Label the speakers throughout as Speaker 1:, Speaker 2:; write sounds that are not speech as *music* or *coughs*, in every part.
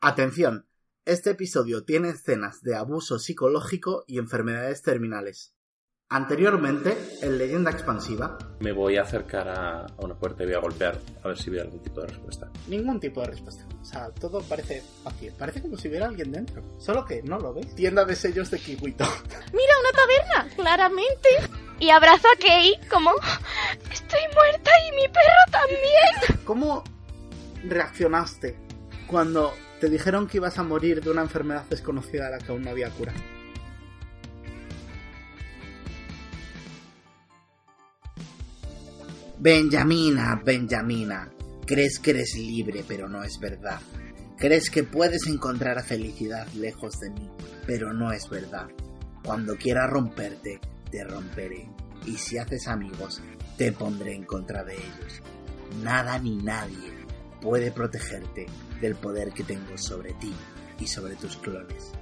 Speaker 1: Atención, este episodio tiene escenas de abuso psicológico y enfermedades terminales. Anteriormente, en Leyenda Expansiva,
Speaker 2: Me voy a acercar a, a una puerta y voy a golpear a ver si veo algún tipo de respuesta.
Speaker 1: ningún tipo de respuesta. O sea, todo parece vacío. Parece como si hubiera alguien dentro. Solo que no lo ves. Tienda de sellos de Kiwito. *laughs*
Speaker 3: Mira, una taberna, claramente. Y abrazo a Kei como... Estoy muerta y mi perro también.
Speaker 1: ¿Cómo reaccionaste cuando te dijeron que ibas a morir de una enfermedad desconocida a la que aún no había cura? Benjamina, Benjamina, crees que eres libre, pero no es verdad. Crees que puedes encontrar felicidad lejos de mí, pero no es verdad. Cuando quiera romperte, te romperé. Y si haces amigos, te pondré en contra de ellos. Nada ni nadie puede protegerte del poder que tengo sobre ti y sobre tus clones.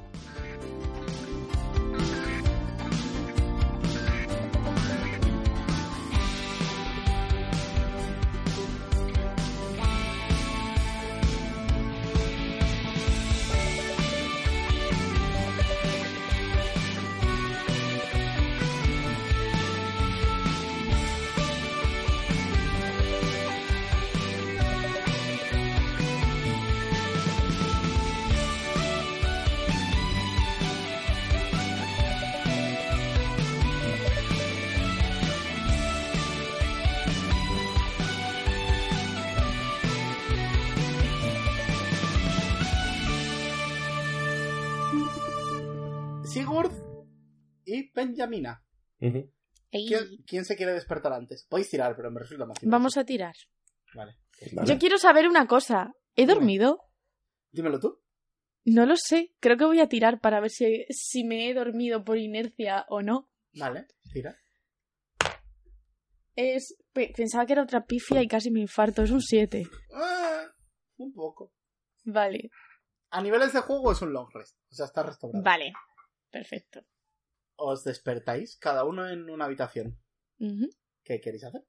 Speaker 1: Y Benjamina.
Speaker 2: Ujú.
Speaker 3: Ey,
Speaker 1: ¿Quién, quién se quiere despertar antes? Podéis tirar, pero me resulta más fácil.
Speaker 4: Vamos a tirar.
Speaker 1: Vale.
Speaker 2: Vale.
Speaker 4: Yo quiero saber una cosa. ¿He dormido?
Speaker 1: Dímelo tú.
Speaker 4: No lo sé. Creo que voy a tirar para ver si, si me he dormido por inercia o no.
Speaker 1: Vale, tira.
Speaker 4: Es. Pensaba que era otra pifia y casi me infarto. Es un 7.
Speaker 1: Ah, un poco.
Speaker 4: Vale.
Speaker 1: A niveles de juego es un long rest. O sea, está restaurado.
Speaker 4: Vale. Perfecto.
Speaker 1: Os despertáis, cada uno en una habitación. ¿Qué queréis hacer?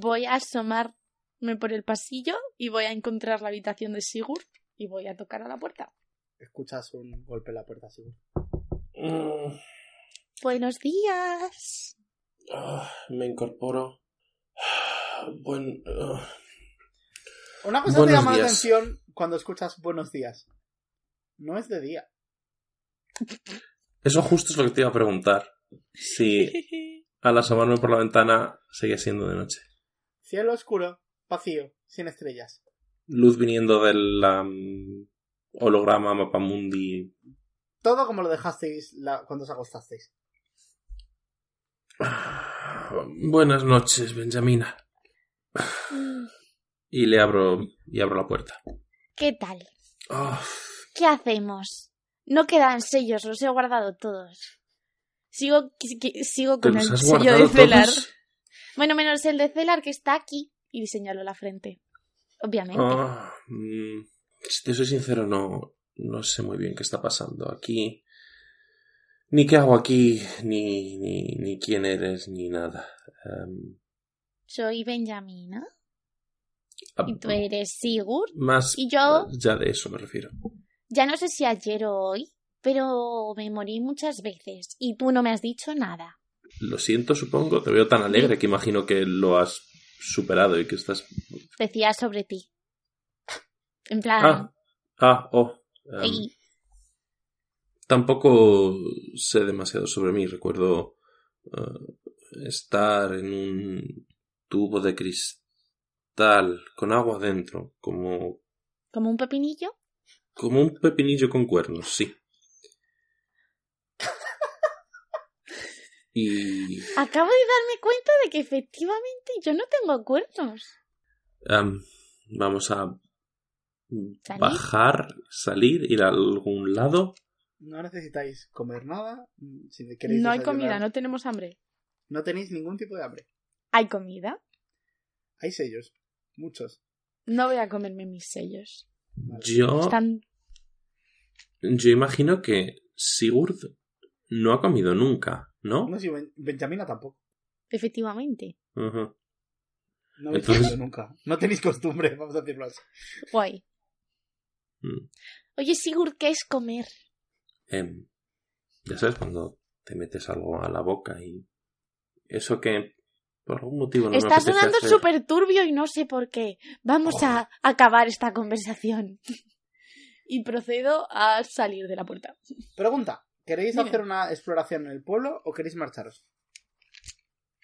Speaker 4: Voy a asomarme por el pasillo y voy a encontrar la habitación de Sigurd y voy a tocar a la puerta.
Speaker 1: Escuchas un golpe en la puerta, Sigurd.
Speaker 2: Mm,
Speaker 4: Buenos días.
Speaker 2: ah, me incorporo. Buen. ah,
Speaker 1: Una cosa
Speaker 2: Buenos
Speaker 1: te llama la atención cuando escuchas buenos días. No es de día. *laughs*
Speaker 2: Eso justo es lo que te iba a preguntar. Si *laughs* al asomarme por la ventana seguía siendo de noche.
Speaker 1: Cielo oscuro, vacío, sin estrellas.
Speaker 2: Luz viniendo del am, holograma Mapamundi.
Speaker 1: Todo como lo dejasteis la- cuando os acostasteis. *sighs*
Speaker 2: Buenas noches, Benjamina. Y le abro y abro la puerta.
Speaker 3: ¿Qué tal?
Speaker 2: Ah,
Speaker 3: ¿Qué hacemos? No quedan sellos, los he guardado todos.
Speaker 4: Sigo, sigo
Speaker 2: ¿Te
Speaker 4: con el sello de Celar.
Speaker 2: todos?
Speaker 3: Bueno, menos el de Celar que está aquí,
Speaker 4: Y señalo la frente.
Speaker 3: obviamente.
Speaker 2: Ah, mm, si te soy sincero, no, no sé muy bien qué está pasando aquí. Ni qué hago aquí, ni, ni, ni quién eres, ni nada. Em,
Speaker 3: Soy Benjamina
Speaker 2: ah,
Speaker 3: y tú eres Sigurd.
Speaker 2: Más
Speaker 3: ¿Y yo?
Speaker 2: ya de eso me refiero.
Speaker 3: Ya no sé si ayer o hoy, pero me morí muchas veces y tú no me has dicho nada.
Speaker 2: Lo siento, supongo. Te veo tan alegre que imagino que lo has superado y que estás.
Speaker 3: Decía sobre ti. En plan,
Speaker 2: Ah, ah, oh. em, Tampoco sé demasiado sobre mí. Recuerdo eh, estar en un tubo de cristal con agua dentro, como,
Speaker 3: como un pepinillo.
Speaker 2: Como un pepinillo con cuernos, sí. Y
Speaker 3: Acabo de darme cuenta de que efectivamente yo no tengo cuernos.
Speaker 2: vamos a
Speaker 3: ¿Salir?
Speaker 2: bajar, salir, ir a algún lado.
Speaker 1: No necesitáis comer nada. mm, Si queréis
Speaker 4: No hay comida, no tenemos hambre.
Speaker 1: No tenéis ningún tipo de hambre.
Speaker 4: ¿Hay comida?
Speaker 1: Hay sellos. Muchos.
Speaker 4: No voy a comerme mis sellos.
Speaker 2: Yo,
Speaker 4: Están...
Speaker 2: yo imagino que Sigurd no ha comido nunca, ¿no?
Speaker 1: No, si Ben- Benjamina tampoco.
Speaker 3: Efectivamente.
Speaker 1: No habéis
Speaker 2: Entonces-
Speaker 1: comido nunca. No tenéis costumbre, vamos a decirlo así.
Speaker 3: Guay.
Speaker 2: Mm.
Speaker 4: Oye, Sigurd, ¿qué es comer?
Speaker 2: Em, ya sabes, cuando te metes algo a la boca y eso que por algún motivo no
Speaker 4: Está sonando súper turbio y no sé por qué. Vamos a acabar esta conversación. *laughs* y procedo a salir de la puerta.
Speaker 1: Pregunta, ¿queréis
Speaker 4: Dime.
Speaker 1: hacer una exploración en el pueblo o queréis marcharos?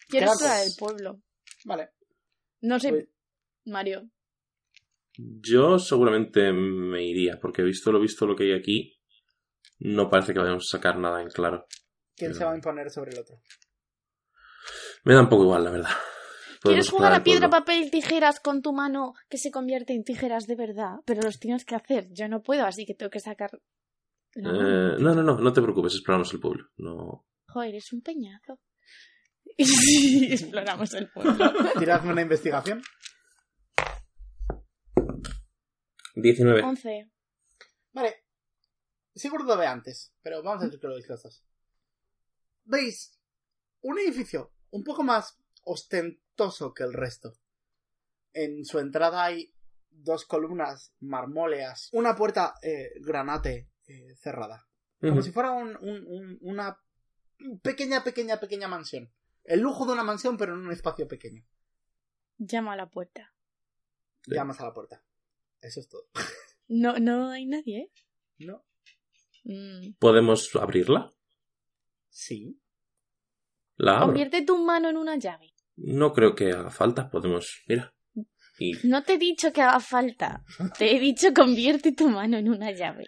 Speaker 4: Quiero explorar el pueblo.
Speaker 1: Vale.
Speaker 4: No sé, Mario.
Speaker 2: Yo seguramente me iría, porque visto lo visto lo que hay aquí, no parece que vayamos a sacar nada en claro.
Speaker 1: ¿Quién
Speaker 2: Pero-
Speaker 1: se va a imponer sobre el otro?
Speaker 2: Me da un poco igual, la verdad.
Speaker 4: ¿Quieres jugar a piedra, papel, tijeras con tu mano que se convierte en tijeras de verdad? Pero los tienes que hacer. Yo no puedo, así que tengo que sacar la mano.
Speaker 2: Eh, no, no, no, no te preocupes, exploramos el pueblo. No.
Speaker 4: Joder, es un peñazo. *laughs* Y sí, exploramos el pueblo. *laughs*
Speaker 1: Tiradme una investigación.
Speaker 2: 19.
Speaker 4: 11.
Speaker 1: Vale. Sigurd lo ve antes, pero vamos a decir que lo dos. Veis un edificio un poco más ostentoso que el resto. En su entrada hay dos columnas marmóleas, una puerta eh, granate eh, cerrada. Como si fuera un- un- un- una pequeña, pequeña, pequeña mansión. El lujo de una mansión, pero en un espacio pequeño.
Speaker 4: Llama a la puerta.
Speaker 2: Sí.
Speaker 1: Llamas a la puerta. Eso es todo. *laughs*
Speaker 4: No, no hay nadie, ¿eh?
Speaker 1: ¿No?
Speaker 4: Mm.
Speaker 2: ¿Podemos abrirla?
Speaker 1: Sí.
Speaker 2: La abro.
Speaker 4: Convierte tu mano en una llave.
Speaker 2: No creo que haga falta. Podemos. Mira. Y
Speaker 4: No te he dicho que haga falta. Te he dicho convierte tu mano en una llave.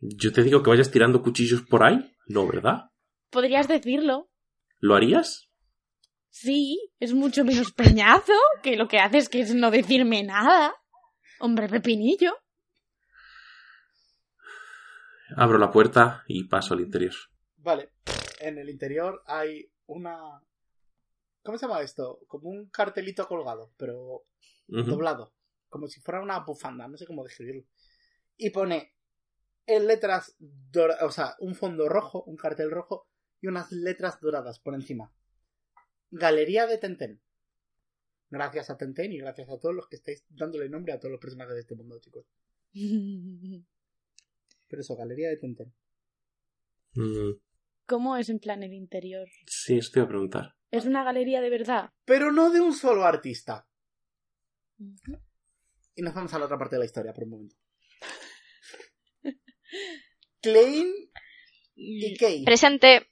Speaker 2: yo te digo que vayas tirando cuchillos por ahí. No, ¿verdad?
Speaker 4: Podrías decirlo.
Speaker 2: ¿Lo harías?
Speaker 4: Sí, es mucho menos peñazo que lo que haces que es no decirme nada. Hombre, pepinillo.
Speaker 2: Abro la puerta y paso al interior.
Speaker 1: Vale. En el interior hay una. ¿Cómo se llama esto? Como un cartelito colgado, pero doblado. Como si fuera una bufanda, no sé cómo describirlo. Y pone en letras doradas, o sea, un fondo rojo, un cartel rojo y unas letras doradas por encima. Galería de Tenten. Gracias a Tenten y gracias a todos los que estáis dándole nombre a todos los personajes de este mundo, chicos. *laughs* Pero eso, Galería de Tenten.
Speaker 2: Mm,
Speaker 4: ¿Cómo es en plan el interior?
Speaker 2: sí, estoy a preguntar.
Speaker 4: ¿Es una galería de verdad?
Speaker 1: Pero no de un solo artista. Y nos vamos a la otra parte de la historia por un momento. Klein y Kay.
Speaker 3: Presente.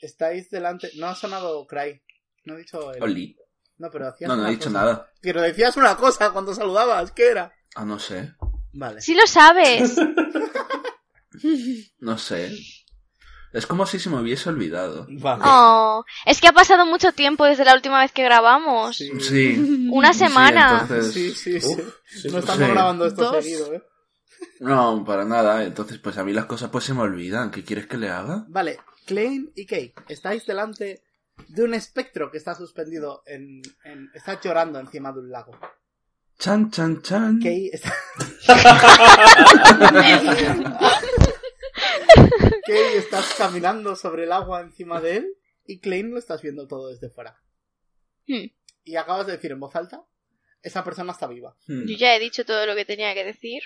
Speaker 1: Estáis delante. No ha sonado Cry. No he dicho el...
Speaker 5: Oli.
Speaker 1: No, pero hacías
Speaker 5: No, no he dicho
Speaker 1: cosa.
Speaker 5: nada.
Speaker 1: Pero decías una cosa cuando saludabas. ¿Qué era?
Speaker 5: Ah, no sé.
Speaker 1: Vale.
Speaker 3: Sí lo sabes. *laughs* *laughs*
Speaker 5: No sé. Es como si se me hubiese olvidado.
Speaker 1: Vale.
Speaker 3: Oh, es que ha pasado mucho tiempo desde la última vez que grabamos.
Speaker 1: Sí.
Speaker 5: Sí. *laughs*
Speaker 3: Una
Speaker 5: Sí,
Speaker 3: semana.
Speaker 5: entonces-
Speaker 1: Sí, sí, sí.
Speaker 2: Uf, sí,
Speaker 1: no estamos
Speaker 5: sí.
Speaker 1: grabando esto
Speaker 4: Dos.
Speaker 1: seguido, ¿eh?
Speaker 5: No, para nada. Entonces, pues a mí las cosas pues se me olvidan. ¿Qué quieres que le haga?
Speaker 1: Vale. Klein y Kay. Estáis delante de un espectro que está suspendido en... en... Está llorando encima de un lago.
Speaker 5: Chan, chan, chan.
Speaker 1: Kay está... *laughs* *laughs* Kay estás caminando sobre el agua encima de él y Klein lo estás viendo todo desde fuera.
Speaker 3: Hmm.
Speaker 1: Y acabas de decir en voz alta, esa persona está viva.
Speaker 5: Hmm.
Speaker 3: Yo ya he dicho todo lo que tenía que decir.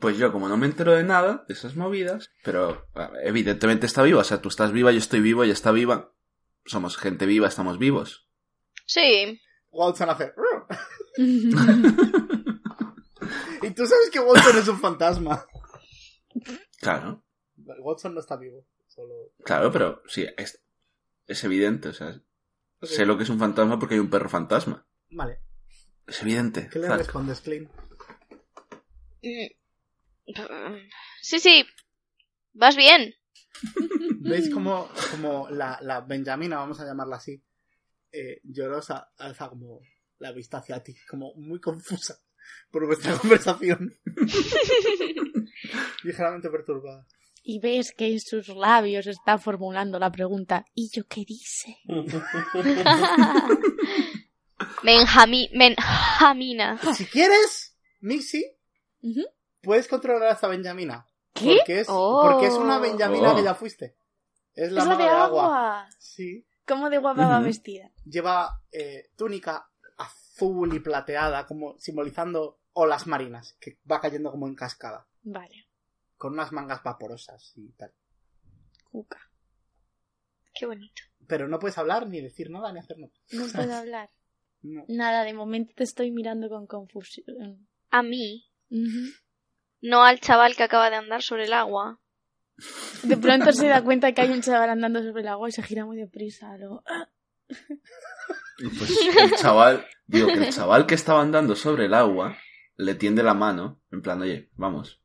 Speaker 5: Pues yo, como no me entero de nada de esas movidas, pero evidentemente está viva. O sea, tú estás viva, yo estoy vivo, ella está viva. Somos gente viva, estamos vivos.
Speaker 3: Sí.
Speaker 1: Watson hace... *laughs* y tú sabes que Watson es un fantasma.
Speaker 5: Claro,
Speaker 1: Watson no está vivo. Solo...
Speaker 5: claro, pero sí, es, es evidente. O sea, sé lo que es un fantasma porque hay un perro fantasma.
Speaker 1: Vale.
Speaker 5: Es evidente.
Speaker 1: ¿Qué le
Speaker 5: Zack.
Speaker 1: respondes, Klein?
Speaker 3: Mm. Sí, sí. Vas bien. *laughs*
Speaker 1: ¿Veis como, como la, la Benjamina, vamos a llamarla así, eh, llorosa, alza como la vista hacia ti, como muy confusa por vuestra *laughs* conversación? *laughs* Ligeramente perturbada.
Speaker 4: Y ves que en sus labios está formulando la pregunta ¿y yo qué dice? *laughs*
Speaker 3: Benjamín. Benjamina.
Speaker 1: Si quieres, Mixi, puedes controlar a esta Benjamina.
Speaker 4: ¿Qué?
Speaker 1: Porque es,
Speaker 3: Oh.
Speaker 1: porque es una Benjamina
Speaker 5: Oh.
Speaker 1: que ya fuiste. Es la
Speaker 4: es la de
Speaker 1: de
Speaker 4: agua.
Speaker 1: agua. Sí.
Speaker 4: ¿Cómo de guapa va vestida?
Speaker 1: Lleva eh, túnica azul y plateada, como simbolizando olas marinas, que va cayendo como en cascada.
Speaker 4: Vale.
Speaker 1: Con unas mangas vaporosas y tal.
Speaker 4: Cuca.
Speaker 3: Qué bonito.
Speaker 1: Pero no puedes hablar, ni decir nada, ni hacer nada.
Speaker 4: No puedo hablar. *laughs*
Speaker 1: No.
Speaker 4: Nada, de momento te estoy mirando con confusión.
Speaker 3: A mí, no al chaval que acaba de andar sobre el agua.
Speaker 4: De pronto se da cuenta que hay un chaval andando sobre el agua y se gira muy deprisa. Luego.
Speaker 5: Pues el chaval, digo que el chaval que estaba andando sobre el agua le tiende la mano, en plan, oye, vamos.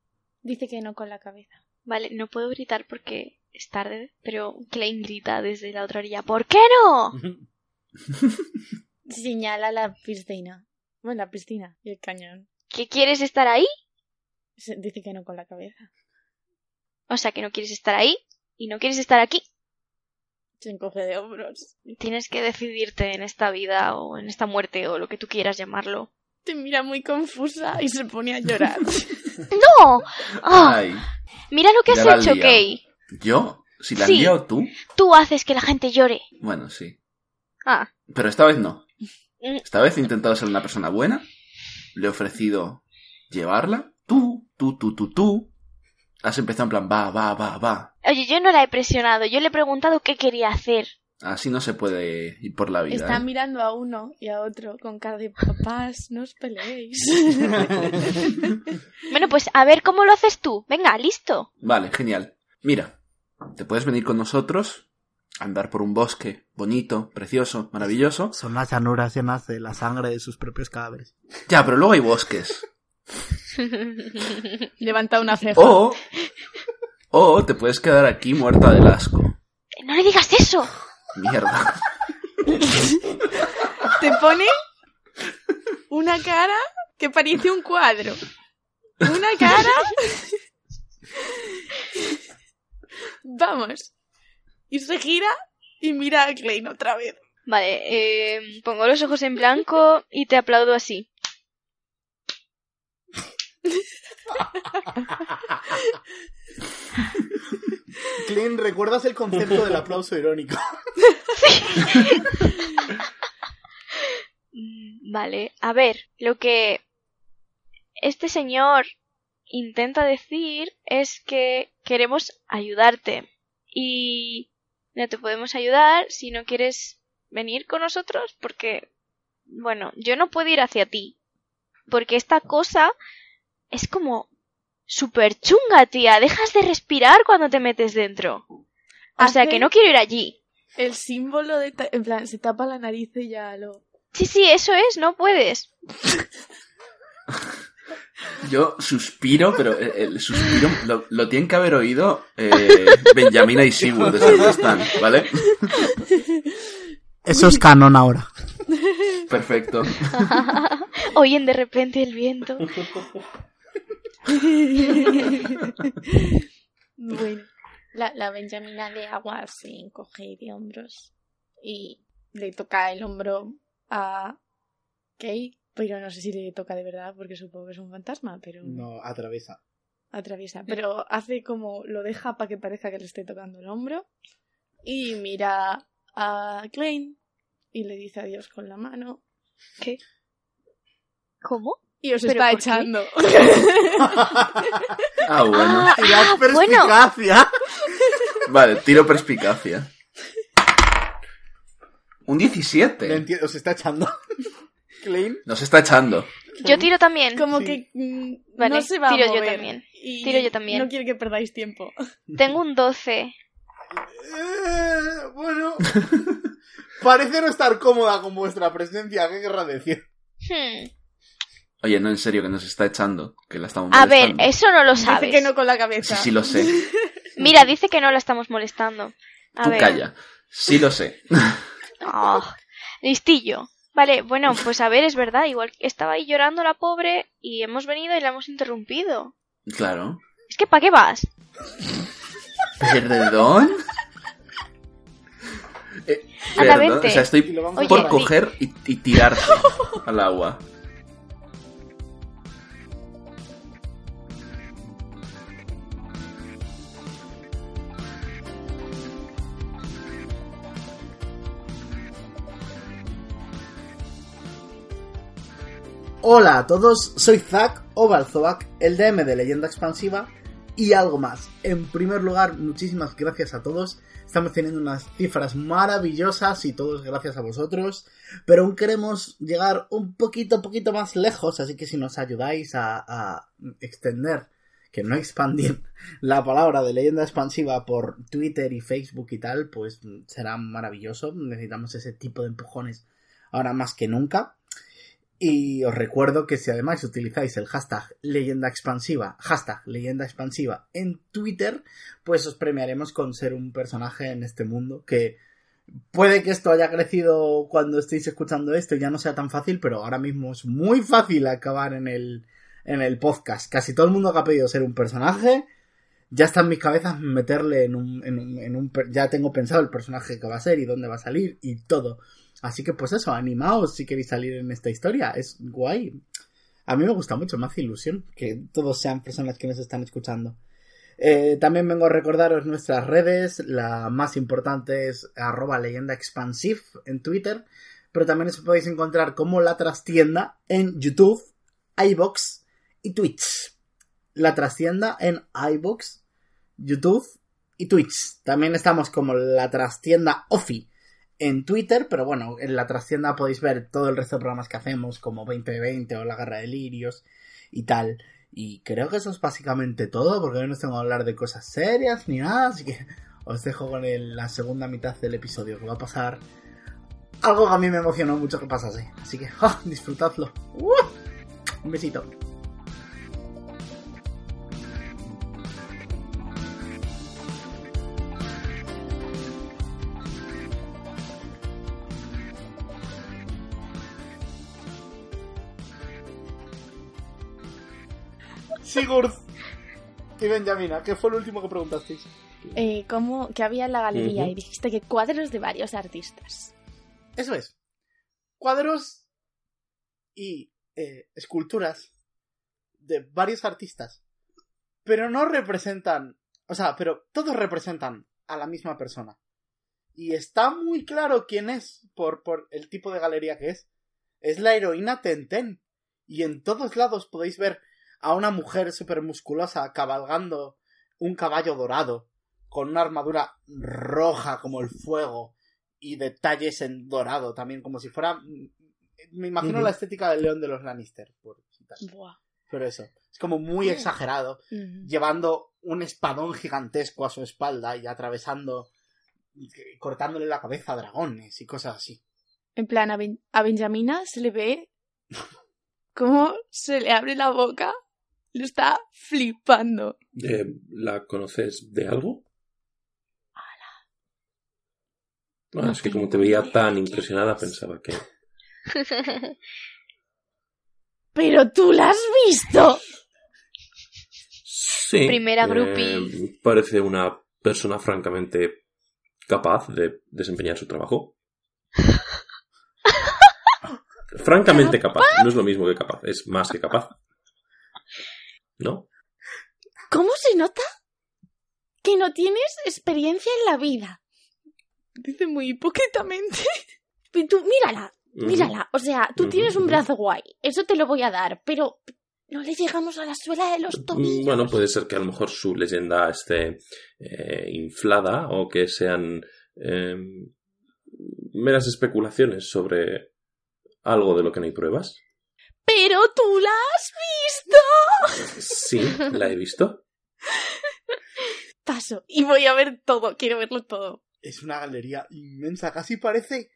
Speaker 4: Dice que no con la cabeza.
Speaker 3: Vale, no puedo gritar porque es tarde, pero Klein grita desde la otra orilla. ¿Por qué no? *laughs*
Speaker 4: Señala la piscina. Bueno, la piscina y el cañón.
Speaker 3: ¿Que quieres estar ahí?
Speaker 4: Se- Dice que no con la cabeza.
Speaker 3: O sea, que no quieres estar ahí y no quieres estar aquí.
Speaker 4: Se encoge de hombros.
Speaker 3: Tienes que decidirte en esta vida o en esta muerte o lo que tú quieras llamarlo.
Speaker 4: Te mira muy confusa y se pone a llorar. *laughs*
Speaker 3: ¡No! ¡Ah!
Speaker 5: Ay,
Speaker 3: Mira lo que has hecho,
Speaker 5: liado.
Speaker 3: Kay.
Speaker 5: ¿yo? Si la
Speaker 3: Sí.
Speaker 5: liado tú.
Speaker 3: Tú haces que la gente llore.
Speaker 5: Bueno, sí.
Speaker 3: Ah,
Speaker 5: Pero esta vez no.
Speaker 3: Mm.
Speaker 5: Esta vez he intentado ser una persona buena. Le he ofrecido llevarla. Tú, tú, tú, tú, tú. Has empezado en plan, va, va, va, va.
Speaker 3: oye, yo no la he presionado. Yo le he preguntado qué quería hacer.
Speaker 5: Así no se puede ir por la vida.
Speaker 4: Está
Speaker 5: ¿eh?
Speaker 4: mirando a uno y a otro con cara de papás, no os peleéis. *laughs*
Speaker 3: Bueno, pues a ver cómo lo haces tú. Venga, listo.
Speaker 5: Vale, genial. Mira, te puedes venir con nosotros, andar por un bosque bonito, precioso, maravilloso.
Speaker 1: Son las llanuras llenas de la sangre de sus propios cadáveres.
Speaker 5: Ya, pero luego hay bosques. *laughs*
Speaker 4: Levanta una ceja.
Speaker 5: O, o te puedes quedar aquí muerta del asco.
Speaker 3: No le digas eso.
Speaker 5: Mierda. *laughs*
Speaker 4: Te pone una cara que parece un cuadro. Una cara. Vamos. Y se gira y mira a Klein otra vez.
Speaker 3: Vale, eh, pongo los ojos en blanco y te aplaudo así.
Speaker 1: Clint, ¿recuerdas el concepto del aplauso irónico? *laughs*
Speaker 3: Vale, a ver, lo que este señor intenta decir es que queremos ayudarte y no te podemos ayudar si no quieres venir con nosotros porque, bueno, yo no puedo ir hacia ti porque esta cosa es como súper chunga, tía. Dejas de respirar cuando te metes dentro. O sea que no quiero ir allí.
Speaker 4: El símbolo de... ta- En plan, se tapa la nariz y ya lo...
Speaker 3: Sí, sí, eso es, no puedes.
Speaker 5: Yo suspiro, pero el, el suspiro lo, lo tienen que haber oído eh, Benjamina y Sibu desde donde están, ¿vale?
Speaker 1: Eso es canon ahora.
Speaker 5: Perfecto. *laughs*
Speaker 3: Oyen de repente el viento. *laughs*
Speaker 4: Bueno, la, la Benjamina de agua se encoge de hombros y le toca el hombro a Kate, pero no sé si le toca de verdad porque supongo que es un fantasma, pero
Speaker 1: No, atraviesa.
Speaker 4: atraviesa. Pero hace como lo deja para que parezca que le esté tocando el hombro y mira a Klein y le dice adiós con la mano
Speaker 3: ¿Qué? ¿Cómo?
Speaker 4: Y os
Speaker 3: ¿Pero
Speaker 4: está echando. *laughs*
Speaker 5: Ah, bueno.
Speaker 3: Ah, bueno.
Speaker 1: perspicacia.
Speaker 5: Vale, tiro perspicacia. Un
Speaker 1: No
Speaker 5: 17.
Speaker 1: entiendo, os está echando. *laughs* Klein.
Speaker 5: Nos está echando.
Speaker 3: Yo tiro también.
Speaker 4: Como
Speaker 1: Sí.
Speaker 4: que mm,
Speaker 3: Vale,
Speaker 4: no se va
Speaker 3: tiro
Speaker 4: a
Speaker 3: yo también.
Speaker 4: Y
Speaker 3: Tiro yo también.
Speaker 4: No quiere que perdáis tiempo. *laughs*
Speaker 3: Tengo un 12.
Speaker 1: Eh, bueno. Parece no estar cómoda con vuestra presencia, ¿qué querrá decir?
Speaker 3: Hmm.
Speaker 5: Oye, no, en serio, que nos está echando. Que la estamos
Speaker 3: A ver,
Speaker 5: molestando.
Speaker 3: eso no lo
Speaker 4: Dice
Speaker 3: sabes.
Speaker 4: que no con la
Speaker 5: Sí,
Speaker 4: cabeza.
Speaker 5: sí lo sé. *laughs*
Speaker 3: Mira, dice que no la estamos molestando. A
Speaker 5: Tú
Speaker 3: ver.
Speaker 5: calla. Sí lo sé.
Speaker 3: Ah, listillo. Vale, bueno, pues a ver, es verdad. Igual estaba ahí llorando la pobre y hemos venido y la hemos interrumpido.
Speaker 5: Claro.
Speaker 3: Es que ¿para qué vas?
Speaker 5: ¿Perdón? Eh, perdón. O sea, estoy
Speaker 1: lo vamos
Speaker 3: Oye,
Speaker 5: por coger y, y tirarte al agua.
Speaker 1: Hola a todos, soy Zack Ovalzovac, el DM de Leyenda Expansiva, y algo más. En primer lugar, muchísimas gracias a todos. Estamos teniendo unas cifras maravillosas y todos gracias a vosotros. Pero aún queremos llegar un poquito, poquito más lejos, así que si nos ayudáis a, a extender, que no expandir *laughs* la palabra de leyenda expansiva por Twitter y Facebook y tal, pues será maravilloso. Necesitamos ese tipo de empujones ahora más que nunca. Y os recuerdo que si además utilizáis el hashtag leyenda expansiva, hashtag leyenda expansiva en Twitter, pues os premiaremos con ser un personaje en este mundo que puede que esto haya crecido cuando estéis escuchando esto y ya no sea tan fácil, pero ahora mismo es muy fácil acabar en el, en el podcast. Casi todo el mundo que ha pedido ser un personaje, ya está en mis cabezas meterle en un, en un, en un, ya tengo pensado el personaje que va a ser y dónde va a salir y todo. Así que pues eso, animaos si queréis salir en esta historia, es guay. A mí me gusta mucho, me hace ilusión que todos sean personas que nos están escuchando. Eh, también vengo a recordaros nuestras redes, la más importante es arroba leyenda expansive en Twitter, pero también os podéis encontrar como la trastienda en YouTube, iBox y Twitch. La trastienda en iBox, YouTube y Twitch. También estamos como la trastienda Ofi en Twitter, pero bueno, en la trastienda podéis ver todo el resto de programas que hacemos, como 2020 o La Guerra de Lirios y tal. Y creo que eso es básicamente todo, porque hoy no tengo que hablar de cosas serias ni nada, así que os dejo con la segunda mitad del episodio, que va a pasar algo que a mí me emocionó mucho que pasase. Así que *laughs* disfrutadlo. ¡Uh! Un besito. Sigurd y Benjamina, ¿qué fue lo último que preguntasteis?
Speaker 4: Eh, ¿cómo, que había en la galería y dijiste que cuadros de varios artistas.
Speaker 1: Eso es. Cuadros y eh, esculturas de varios artistas. Pero no representan. O sea, pero todos representan a la misma persona. Y está muy claro quién es por, por el tipo de galería que es. Es la heroína Tenten. Y en todos lados podéis ver a una mujer súper musculosa cabalgando un caballo dorado con una armadura roja como el fuego y detalles en dorado también, como si fuera... Me imagino la estética del león de los Lannister, por.
Speaker 4: Buah.
Speaker 1: pero eso. Es como muy exagerado,
Speaker 4: Ujú.
Speaker 1: llevando un espadón gigantesco a su espalda y atravesando, cortándole la cabeza a dragones y cosas así.
Speaker 4: En plan, a, Ben- a Benjamina se le ve *laughs* cómo se le abre la boca. Lo está flipando.
Speaker 2: Eh, ¿La conoces de algo? Ah,
Speaker 4: No
Speaker 2: es que como te veía tan impresionada
Speaker 4: es.
Speaker 2: pensaba que... *laughs*
Speaker 4: ¡Pero tú la has visto!
Speaker 2: Sí.
Speaker 3: Primera
Speaker 2: eh,
Speaker 3: groupie.
Speaker 2: Parece una persona francamente capaz de desempeñar su trabajo. *laughs* francamente capaz. No es lo mismo que capaz, es más que capaz. ¿No?
Speaker 4: ¿Cómo se nota que no tienes experiencia en la vida? Dice muy hipócritamente. *laughs* Y tú, mírala, mírala. O sea, tú tienes un brazo guay. Eso te lo voy a dar. Pero no le llegamos a la suela de los tobillos.
Speaker 2: Mm, Bueno, puede ser que a lo mejor su leyenda esté eh, inflada o que sean eh, meras especulaciones sobre algo de lo que no hay pruebas.
Speaker 4: Pero tú la has visto.
Speaker 2: Sí, la he visto.
Speaker 4: Paso. Y voy a ver todo. Quiero verlo todo.
Speaker 1: Es una galería inmensa, casi parece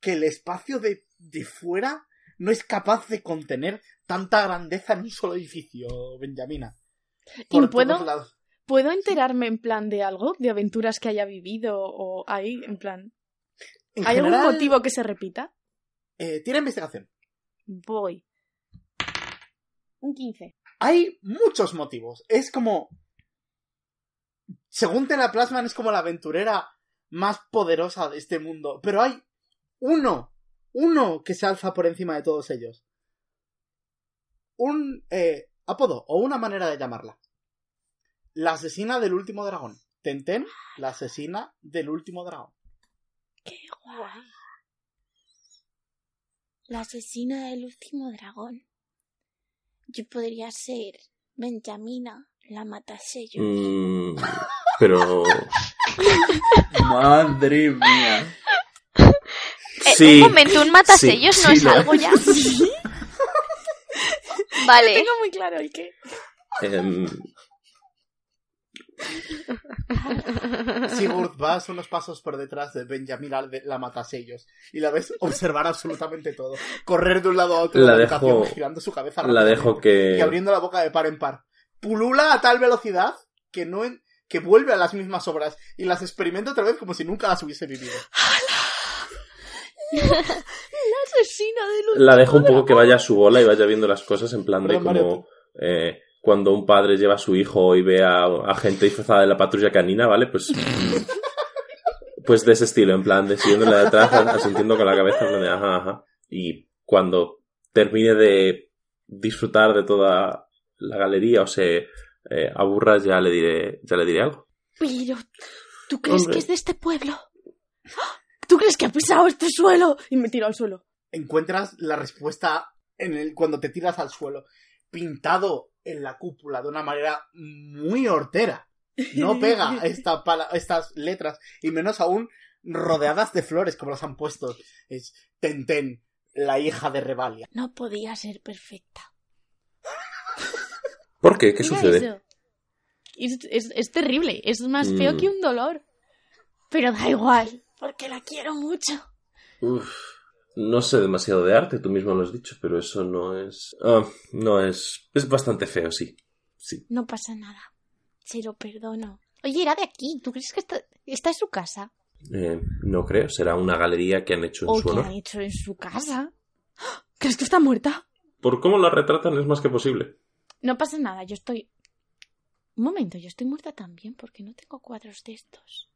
Speaker 1: que el espacio de, de fuera no es capaz de contener tanta grandeza en un solo edificio, Benjamina.
Speaker 4: ¿Y puedo,
Speaker 1: lados.
Speaker 4: puedo enterarme en plan de algo? ¿De aventuras que haya vivido? ¿O hay, en plan...
Speaker 1: En
Speaker 4: ¿Hay
Speaker 1: general,
Speaker 4: algún motivo que se repita?
Speaker 1: eh, tiene investigación.
Speaker 4: Voy. Un 15.
Speaker 1: Hay muchos motivos. Es como. Según te la plasman, es como la aventurera más poderosa de este mundo. Pero hay uno. Uno que se alza por encima de todos ellos. Un eh, apodo o una manera de llamarla. La asesina del último dragón. Tenten, la asesina del último dragón.
Speaker 4: ¡Qué guay! La asesina del último dragón. Yo podría ser Benjamina, La matasellos.
Speaker 2: Mm, pero... *laughs*
Speaker 5: Madre mía.
Speaker 3: Eh,
Speaker 2: sí.
Speaker 3: un momento, un matasellos
Speaker 2: sí,
Speaker 3: no es algo ya. Vale.
Speaker 4: Tengo muy claro el qué.
Speaker 2: em, *laughs*
Speaker 1: Sigurd vas unos pasos por detrás de Benjamin al de la matasellos y la ves observar absolutamente todo. Correr de un lado a otro
Speaker 2: La
Speaker 1: de la
Speaker 2: dejo-
Speaker 1: girando su cabeza
Speaker 2: la dejo
Speaker 1: rápidamente y
Speaker 2: que...
Speaker 1: abriendo la boca de par en par. Pulula a tal velocidad que no en- que vuelve a las mismas obras y las experimenta otra vez como si nunca las hubiese vivido. *laughs*
Speaker 4: Asesina de los.
Speaker 2: La dejo un poco que vaya a su bola y vaya viendo las cosas en plan de como eh, cuando un padre lleva a su hijo y ve a, a gente disfrazada de la patrulla canina, ¿vale? Pues *laughs* pues de ese estilo, en plan de siguiéndole de atrás, asintiendo con la cabeza, en plan de ajá, ajá. Y cuando termine de disfrutar de toda la galería o se eh, aburra, ya le diré, ya le diré algo.
Speaker 4: Pero, ¿tú crees
Speaker 2: Hombre.
Speaker 4: que es de este pueblo? *gasps* ¿Tú crees que ha pisado este suelo? Y me tiro al suelo.
Speaker 1: Encuentras la respuesta en el cuando te tiras al suelo, pintado en la cúpula de una manera muy hortera. No *laughs* pega esta pala- estas letras y menos aún rodeadas de flores como las han puesto. Es Tenten, la hija de Revalia.
Speaker 4: No podía ser perfecta. *laughs*
Speaker 2: ¿Por qué? ¿Qué
Speaker 4: Mira
Speaker 2: sucede?
Speaker 4: es- es terrible. Es más feo
Speaker 2: Mm.
Speaker 4: que un dolor. Pero da igual, porque la quiero mucho.
Speaker 2: Uf, no sé demasiado de arte, tú mismo lo has dicho, pero eso no es... Ah, no es... Es bastante feo, sí. Sí.
Speaker 4: No pasa nada. Se lo perdono. Oye, era de aquí. ¿Tú crees que está, está en su casa?
Speaker 2: Eh, no creo, será una galería que han hecho en
Speaker 4: ¿O
Speaker 2: su
Speaker 4: que
Speaker 2: honor.
Speaker 4: han hecho en su casa? ¡Ah! ¿Crees que está muerta?
Speaker 2: Por cómo la retratan es más que posible.
Speaker 4: No pasa nada, yo estoy... Un momento, yo estoy muerta también porque no tengo cuadros de estos.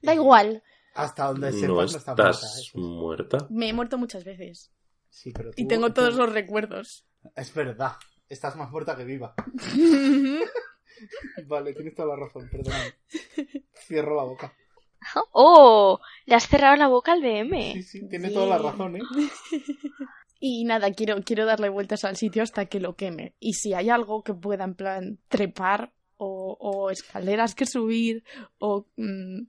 Speaker 4: Da igual,
Speaker 1: Hasta donde sepas
Speaker 2: No
Speaker 1: no está muerta.
Speaker 2: estás
Speaker 1: eso.
Speaker 2: muerta.
Speaker 4: me he muerto muchas veces.
Speaker 1: Sí, pero
Speaker 4: Y
Speaker 1: tú-
Speaker 4: tengo
Speaker 1: tú-
Speaker 4: todos los recuerdos.
Speaker 1: Es verdad. Estás más muerta que viva. *laughs* Vale, tienes toda la razón, perdóname. Cierro la boca.
Speaker 3: Oh, le has cerrado la boca al BM.
Speaker 1: Sí, sí, tienes toda la razón, ¿eh? *laughs*
Speaker 4: Y nada, quiero, quiero darle vueltas al sitio hasta que lo queme. Y si hay algo que pueda, en plan, trepar o, o escaleras que subir o mm,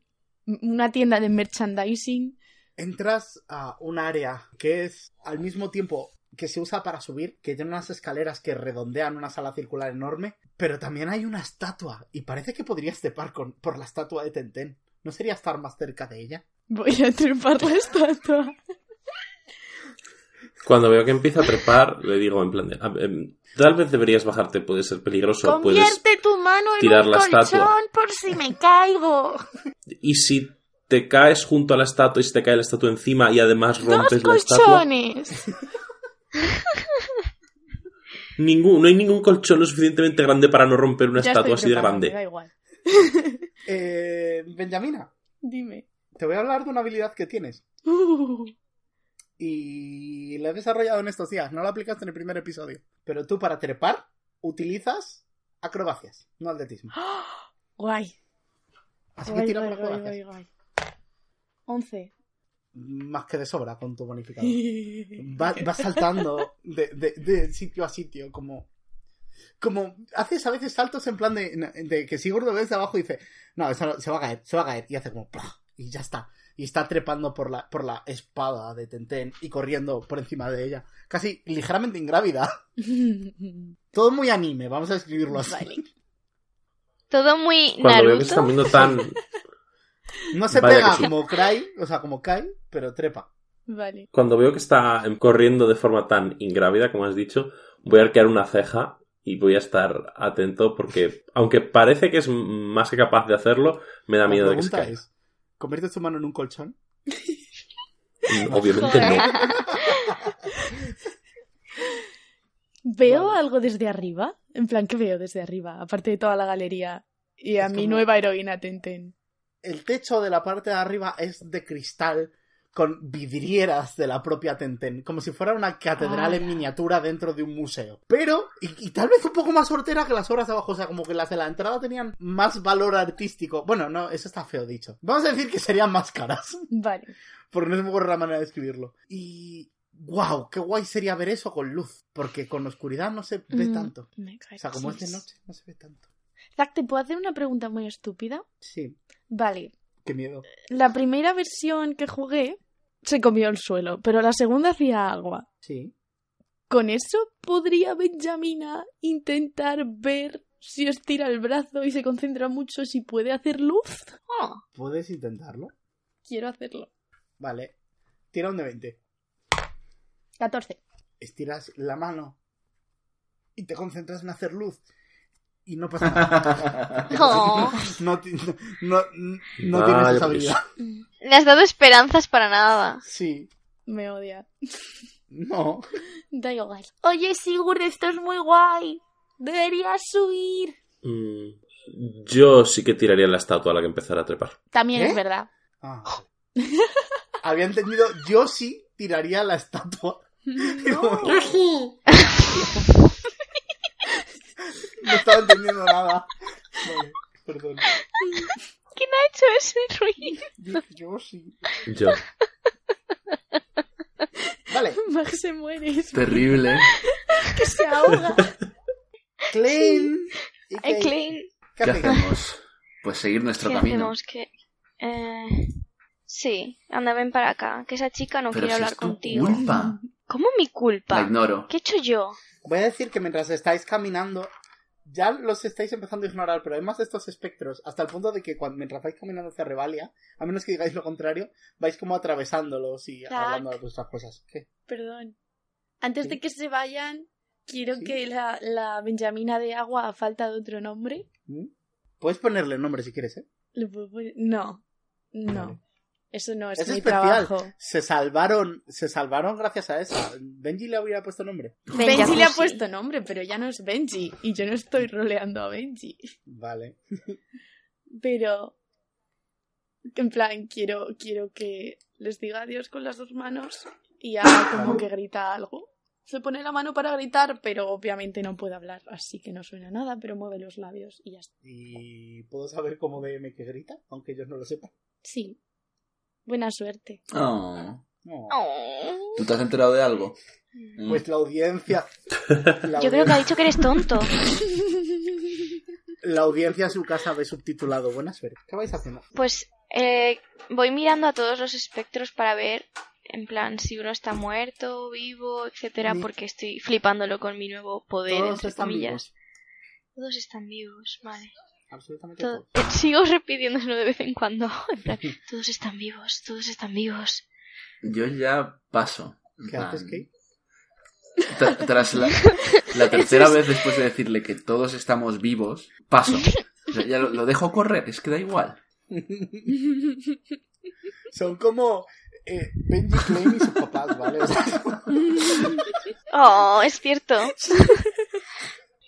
Speaker 4: una tienda de merchandising.
Speaker 1: Entras a un área que es al mismo tiempo que se usa para subir, que tiene unas escaleras que redondean una sala circular enorme, pero también hay una estatua y parece que podrías trepar con, por la estatua de Tenten. ¿No sería estar más cerca de ella?
Speaker 4: Voy a trepar la estatua.
Speaker 2: Cuando veo que empieza a trepar, le digo en plan de... "Ah, em, tal vez deberías bajarte, puede ser peligroso, puedes...
Speaker 4: Convierte tu mano en
Speaker 2: tirar
Speaker 4: un
Speaker 2: la
Speaker 4: colchón
Speaker 2: estatua.
Speaker 4: por si me caigo.
Speaker 2: Y si te caes junto a la estatua y se te cae la estatua encima y además
Speaker 4: Dos
Speaker 2: rompes la estatua...
Speaker 4: colchones. *laughs*
Speaker 2: Ningún, no hay ningún colchón lo suficientemente grande para no romper una
Speaker 4: Ya
Speaker 2: estatua
Speaker 4: estoy
Speaker 2: así de grande.
Speaker 4: me da igual.
Speaker 1: Eh, Benjamina,
Speaker 4: Dime.
Speaker 1: te voy a hablar de una habilidad que tienes.
Speaker 4: Uh,
Speaker 1: Y la he desarrollado en estos días, no la aplicaste en el primer episodio. Pero tú para trepar utilizas acrobacias, no atletismo.
Speaker 4: guay.
Speaker 1: Así que tira
Speaker 4: guay,
Speaker 1: por acrobacias.
Speaker 4: guay, guay. 11.
Speaker 1: Más que de sobra con tu bonificador. *laughs* Va, va saltando de, de- de sitio a sitio, como. Como haces a veces saltos en plan de, de que Sigurd lo ves de abajo y dice, no, eso se va a caer, se va a caer, y hace como, y ya está. Y está trepando por la, por la espada de Tenten y corriendo por encima de ella, casi ligeramente ingrávida. *laughs* Todo muy anime, vamos a escribirlo así.
Speaker 4: Vale.
Speaker 3: Todo muy
Speaker 2: Cuando veo que
Speaker 3: Naruto.
Speaker 2: viendo tan... *laughs*
Speaker 1: No se
Speaker 2: Vaya
Speaker 1: pega
Speaker 2: sí.
Speaker 1: como Cry, o sea, como Kai, pero trepa.
Speaker 4: Vale.
Speaker 2: Cuando veo que está corriendo de forma tan ingrávida, como has dicho, voy a arquear una ceja y voy a estar atento porque, aunque parece que es más que capaz de hacerlo, me da miedo de que se caiga.
Speaker 1: es, ¿conviertes tu mano en un colchón?
Speaker 2: Obviamente no. *laughs*
Speaker 4: ¿Veo algo desde arriba? En plan, ¿qué veo desde arriba? Aparte de toda la galería y a
Speaker 1: Es
Speaker 4: mi
Speaker 1: como-
Speaker 4: nueva heroína Tenten.
Speaker 1: el techo de la parte de arriba es de cristal con vidrieras de la propia Tenten, como si fuera una catedral en
Speaker 4: Ah.
Speaker 1: miniatura dentro de un museo. Pero, y, y tal vez un poco más hortera que las obras de abajo, o sea, como que las de la entrada tenían más valor artístico. Bueno, no, eso está feo dicho. Vamos a decir que serían más caras, *laughs*
Speaker 4: Vale.
Speaker 1: porque no me ocurre la manera de escribirlo. Y... ¡Wow! ¡Qué guay sería ver eso con luz! Porque con oscuridad no se ve
Speaker 4: Mm,
Speaker 1: tanto.
Speaker 4: Me cae
Speaker 1: O sea, como es de noche, no se ve tanto.
Speaker 4: Zack, ¿te puedo hacer una pregunta muy estúpida?
Speaker 1: Sí,
Speaker 4: Vale,
Speaker 1: qué miedo.
Speaker 4: la primera versión que jugué se comió el suelo, pero la segunda hacía agua.
Speaker 1: Sí.
Speaker 4: ¿Con eso podría Benjamina intentar ver si estira el brazo y se concentra mucho si puede hacer luz?
Speaker 3: Oh,
Speaker 1: ¿Puedes intentarlo?
Speaker 4: Quiero hacerlo.
Speaker 1: Vale. Tira un de 20.
Speaker 4: 14.
Speaker 1: Estiras la mano y te concentras en hacer luz. Y no pasa nada. *laughs* No, no, no, tienes esa
Speaker 2: pues.
Speaker 1: habilidad.
Speaker 3: Le has dado esperanzas para nada.
Speaker 1: Sí.
Speaker 4: Me odia.
Speaker 1: No.
Speaker 4: Da igual. Oye, Sigurd, esto es muy guay. Deberías subir.
Speaker 2: Mm, yo sí que tiraría la estatua a la que empezara a trepar.
Speaker 4: También
Speaker 1: ¿Qué?
Speaker 4: es verdad.
Speaker 1: Ah. *laughs* Había entendido, yo sí tiraría la estatua. *laughs* No estaba entendiendo nada. Vale, perdón.
Speaker 3: ¿Quién ha hecho ese ruido?
Speaker 1: Dije, Yo sí.
Speaker 2: Yo.
Speaker 1: Vale,
Speaker 4: Max se muere. Es
Speaker 5: Terrible. *laughs*
Speaker 4: que se ahoga.
Speaker 1: Klein. y
Speaker 3: Ay,
Speaker 1: Kate.
Speaker 3: Klein.
Speaker 1: ¿Qué
Speaker 5: ¿Qué hacemos? Pues seguir nuestro
Speaker 3: ¿Qué
Speaker 5: camino.
Speaker 3: hacemos? Que... Eh... Sí, anda, ven para acá. Que esa chica no
Speaker 5: Pero
Speaker 3: quiere
Speaker 5: si
Speaker 3: hablar
Speaker 5: es tu
Speaker 3: contigo.
Speaker 5: culpa.
Speaker 3: ¿Cómo mi
Speaker 5: La
Speaker 3: culpa?
Speaker 5: ignoro.
Speaker 3: ¿Qué he hecho yo?
Speaker 1: Voy a decir que mientras estáis caminando, ya los estáis empezando a ignorar, pero hay más de estos espectros, hasta el punto de que cuando, mientras vais caminando hacia Revalia, a menos que digáis lo contrario, vais como atravesándolos y hablando de vuestras cosas. ¿Qué?
Speaker 4: Perdón. Antes
Speaker 1: Sí.
Speaker 4: de que se vayan, quiero
Speaker 1: Sí.
Speaker 4: que la, la Benjamina de agua, a falta de otro nombre,
Speaker 1: ¿Mm? Puedes ponerle nombre si quieres, ¿eh?
Speaker 4: No. No.
Speaker 1: Vale.
Speaker 4: Eso no es,
Speaker 1: Es
Speaker 4: mi
Speaker 1: especial.
Speaker 4: trabajo.
Speaker 1: Se salvaron, se salvaron gracias a esa. Benji le hubiera puesto nombre.
Speaker 4: Benji le ha
Speaker 3: Jacuzzi.
Speaker 4: puesto nombre, pero ya no es Benji. Y yo no estoy roleando a Benji.
Speaker 1: Vale.
Speaker 4: Pero. En plan, quiero, quiero que les diga adiós con las dos manos y haga *coughs* como que grita algo. Se pone la mano para gritar, pero obviamente no puede hablar, así que no suena nada, pero mueve los labios y ya está.
Speaker 1: Y puedo saber cómo DM que grita, aunque ellos no lo sepan.
Speaker 4: Sí. Buena suerte.
Speaker 5: Oh.
Speaker 3: Oh.
Speaker 5: ¿Tú te has enterado de algo? Mm.
Speaker 1: Pues la audiencia. La
Speaker 3: Yo creo que ha dicho que eres tonto.
Speaker 1: La audiencia en su casa ve subtitulado. Buena suerte. ¿Qué vais haciendo?
Speaker 3: Pues eh, voy mirando a todos los espectros para ver, en plan, si uno está muerto, vivo, etcétera,
Speaker 1: Ni-
Speaker 3: porque estoy flipándolo con mi nuevo poder,
Speaker 1: Todos
Speaker 3: entre
Speaker 1: están
Speaker 3: comillas.
Speaker 1: vivos.
Speaker 3: Todos están vivos, vale.
Speaker 1: Absolutamente
Speaker 3: To-
Speaker 1: todos. *laughs*
Speaker 3: Sigo repitiéndolo de vez en cuando. *laughs* En plan, *laughs* todos están vivos, todos están vivos.
Speaker 5: Yo ya paso.
Speaker 1: ¿Qué haces, Kate?
Speaker 5: tra- Tras la, la tercera vez después de decirle que todos estamos vivos, paso. O sea, ya lo, lo dejo correr, es que da igual.
Speaker 1: Son como eh, Benji Klein y sus papás, ¿vale? O sea,
Speaker 3: Oh, es cierto.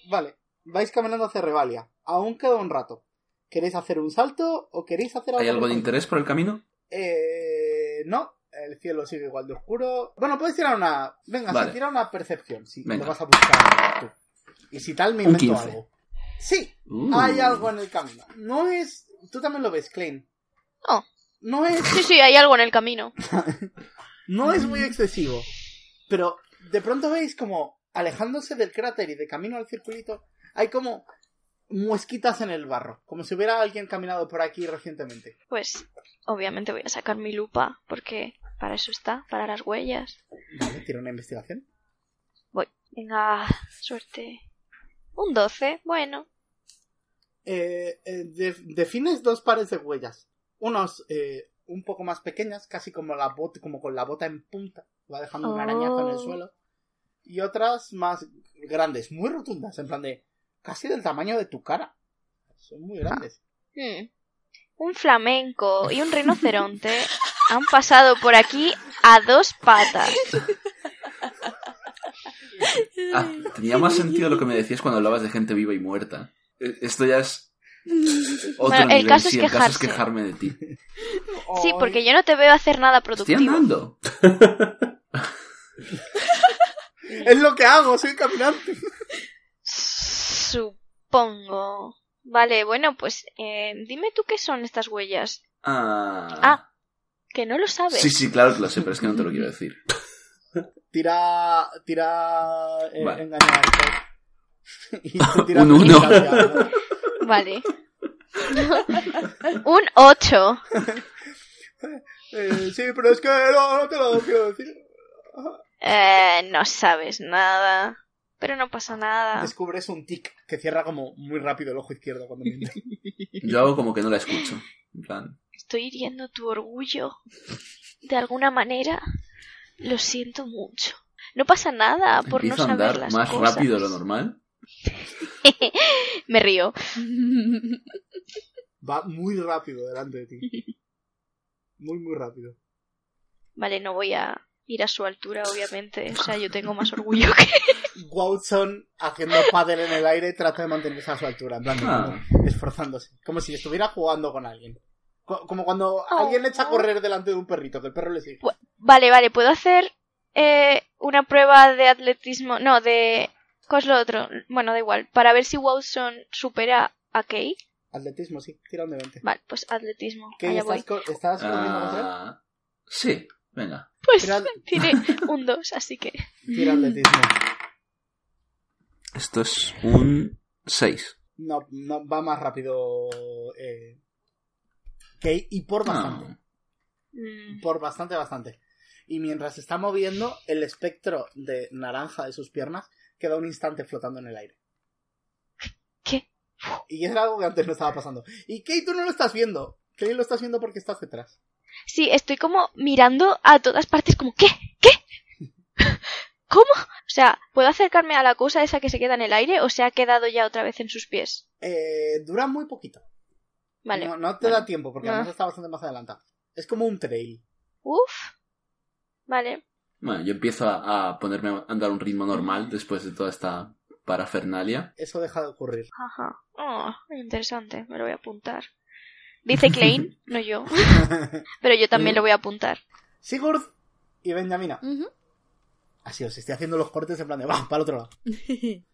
Speaker 1: vale, vais caminando hacia Revalia. Aún queda un rato. ¿Queréis hacer un salto o queréis hacer algo?
Speaker 5: ¿Hay algo de interés por el camino?
Speaker 1: Eh, no, el cielo sigue igual de oscuro. Bueno, puedes tirar una. Venga,
Speaker 5: Vale.
Speaker 1: sí, tira una percepción. Si
Speaker 5: Venga.
Speaker 1: lo vas a buscar tú. Y si tal, me invento
Speaker 5: 15.
Speaker 1: algo. Sí,
Speaker 5: Uh.
Speaker 1: hay algo en el camino. No es. Tú también lo ves, Klein.
Speaker 3: Oh.
Speaker 1: No es.
Speaker 3: Sí, sí, hay algo en el camino. *laughs*
Speaker 1: No es muy excesivo. Pero de pronto veis como alejándose del cráter y de camino al circulito, hay como muesquitas en el barro. Como si hubiera alguien caminado por aquí recientemente.
Speaker 3: Pues, obviamente voy a sacar mi lupa, porque para eso está, para las huellas.
Speaker 1: Vale, tira una investigación.
Speaker 3: Voy. Venga, suerte. Un 12, bueno.
Speaker 1: Eh, eh, de- defines dos pares de huellas. Unos eh, un poco más pequeñas, casi como, la bot como con la bota en punta, va dejando un arañazo en el
Speaker 4: Oh.
Speaker 1: suelo. Y otras más grandes, muy rotundas, en plan de casi del tamaño de tu cara. Son muy grandes.
Speaker 3: Hmm. Un flamenco y un rinoceronte *laughs* han pasado por aquí a dos patas.
Speaker 5: Ah, tenía más sentido lo que me decías cuando hablabas de gente viva y muerta. Eh, Esto ya es otro
Speaker 3: Bueno, el
Speaker 5: nivel.
Speaker 3: caso es
Speaker 5: sí, el caso es quejarme de ti.
Speaker 3: Sí, porque yo no te veo hacer nada
Speaker 5: Estoy
Speaker 3: productivo.
Speaker 5: andando. *laughs*
Speaker 1: Es lo que hago, soy caminante. *laughs*
Speaker 3: Supongo. Vale, bueno, pues eh, dime tú qué son estas huellas.
Speaker 5: Ah.
Speaker 3: Ah. Que no lo sabes.
Speaker 5: Sí, sí, claro que lo sé, pero es que no te lo quiero decir. *laughs*
Speaker 1: Tira. Tira. eh,
Speaker 5: Vale.
Speaker 1: engañar. *laughs* Y *laughs* tú tiras
Speaker 5: Un uno.
Speaker 1: inteligencia, ¿no?
Speaker 3: Vale. Un 8.
Speaker 1: Eh, sí, pero es que no, no te lo quiero decir.
Speaker 3: Eh, no sabes nada. Pero no pasa nada.
Speaker 1: Descubres un tic que cierra como muy rápido el ojo izquierdo cuando miente. *laughs*
Speaker 5: Yo hago como que no la escucho. En plan,
Speaker 3: Estoy hiriendo tu orgullo. De alguna manera. Lo siento mucho. No pasa nada por no
Speaker 5: a
Speaker 3: saber
Speaker 5: andar
Speaker 3: las
Speaker 5: más
Speaker 3: cosas.
Speaker 5: rápido de lo normal. *laughs*
Speaker 3: Me río.
Speaker 1: Va muy rápido delante de ti. Muy, muy rápido.
Speaker 3: Vale, no voy a ir a su altura, obviamente. O sea, yo tengo más orgullo que...
Speaker 1: Watson, haciendo paddle en el aire, trata de mantenerse a su altura, en plan,
Speaker 5: Ah.
Speaker 1: esforzándose. Como si estuviera jugando con alguien. Co- Como cuando alguien le echa a correr delante de un perrito, que el perro le sigue.
Speaker 3: Vale, vale, ¿puedo hacer eh, una prueba de atletismo? No, de... ¿Qué es lo otro? Bueno, da igual. Para ver si Watson supera a Kay.
Speaker 1: Atletismo, sí, tira un de 20.
Speaker 3: Vale, pues atletismo.
Speaker 1: ¿Qué
Speaker 3: Allá
Speaker 1: estás,
Speaker 3: voy.
Speaker 1: co- estás corriendo contra él?
Speaker 5: Ah, sí, venga.
Speaker 3: Pues
Speaker 1: Tira, *laughs*
Speaker 3: tiene un 2, así que...
Speaker 1: tira atletismo. *laughs*
Speaker 5: Esto es un 6.
Speaker 1: No, no, va más rápido. Eh, Kay, y por bastante.
Speaker 3: mm,
Speaker 1: Por bastante, bastante. Y mientras se está moviendo, el espectro de naranja de sus piernas queda un instante flotando en el aire.
Speaker 3: ¿Qué?
Speaker 1: Y es algo que antes no estaba pasando. Y Kay, tú no lo estás viendo. Kay lo estás viendo porque estás detrás.
Speaker 3: Sí, estoy como mirando a todas partes como ¿qué? ¿Qué? *laughs* ¿Cómo? O sea, ¿puedo acercarme a la cosa esa que se queda en el aire o se ha quedado ya otra vez en sus pies?
Speaker 1: Eh, dura muy poquito.
Speaker 3: Vale.
Speaker 1: No, no te da tiempo porque
Speaker 3: Ah.
Speaker 1: además está bastante más adelantado. Es como un trail.
Speaker 3: Uf. Vale.
Speaker 5: Bueno, yo empiezo a, a ponerme a andar a un ritmo normal después de toda esta parafernalia.
Speaker 1: Eso deja de ocurrir.
Speaker 3: Ajá. Oh, interesante. Me lo voy a apuntar. Dice Klein, *laughs* no yo. *laughs* Pero yo también lo voy a apuntar.
Speaker 1: Sigurd y Benjamina.
Speaker 4: Ujú.
Speaker 1: Así os estoy haciendo los cortes en plan de va, para el otro lado. *laughs*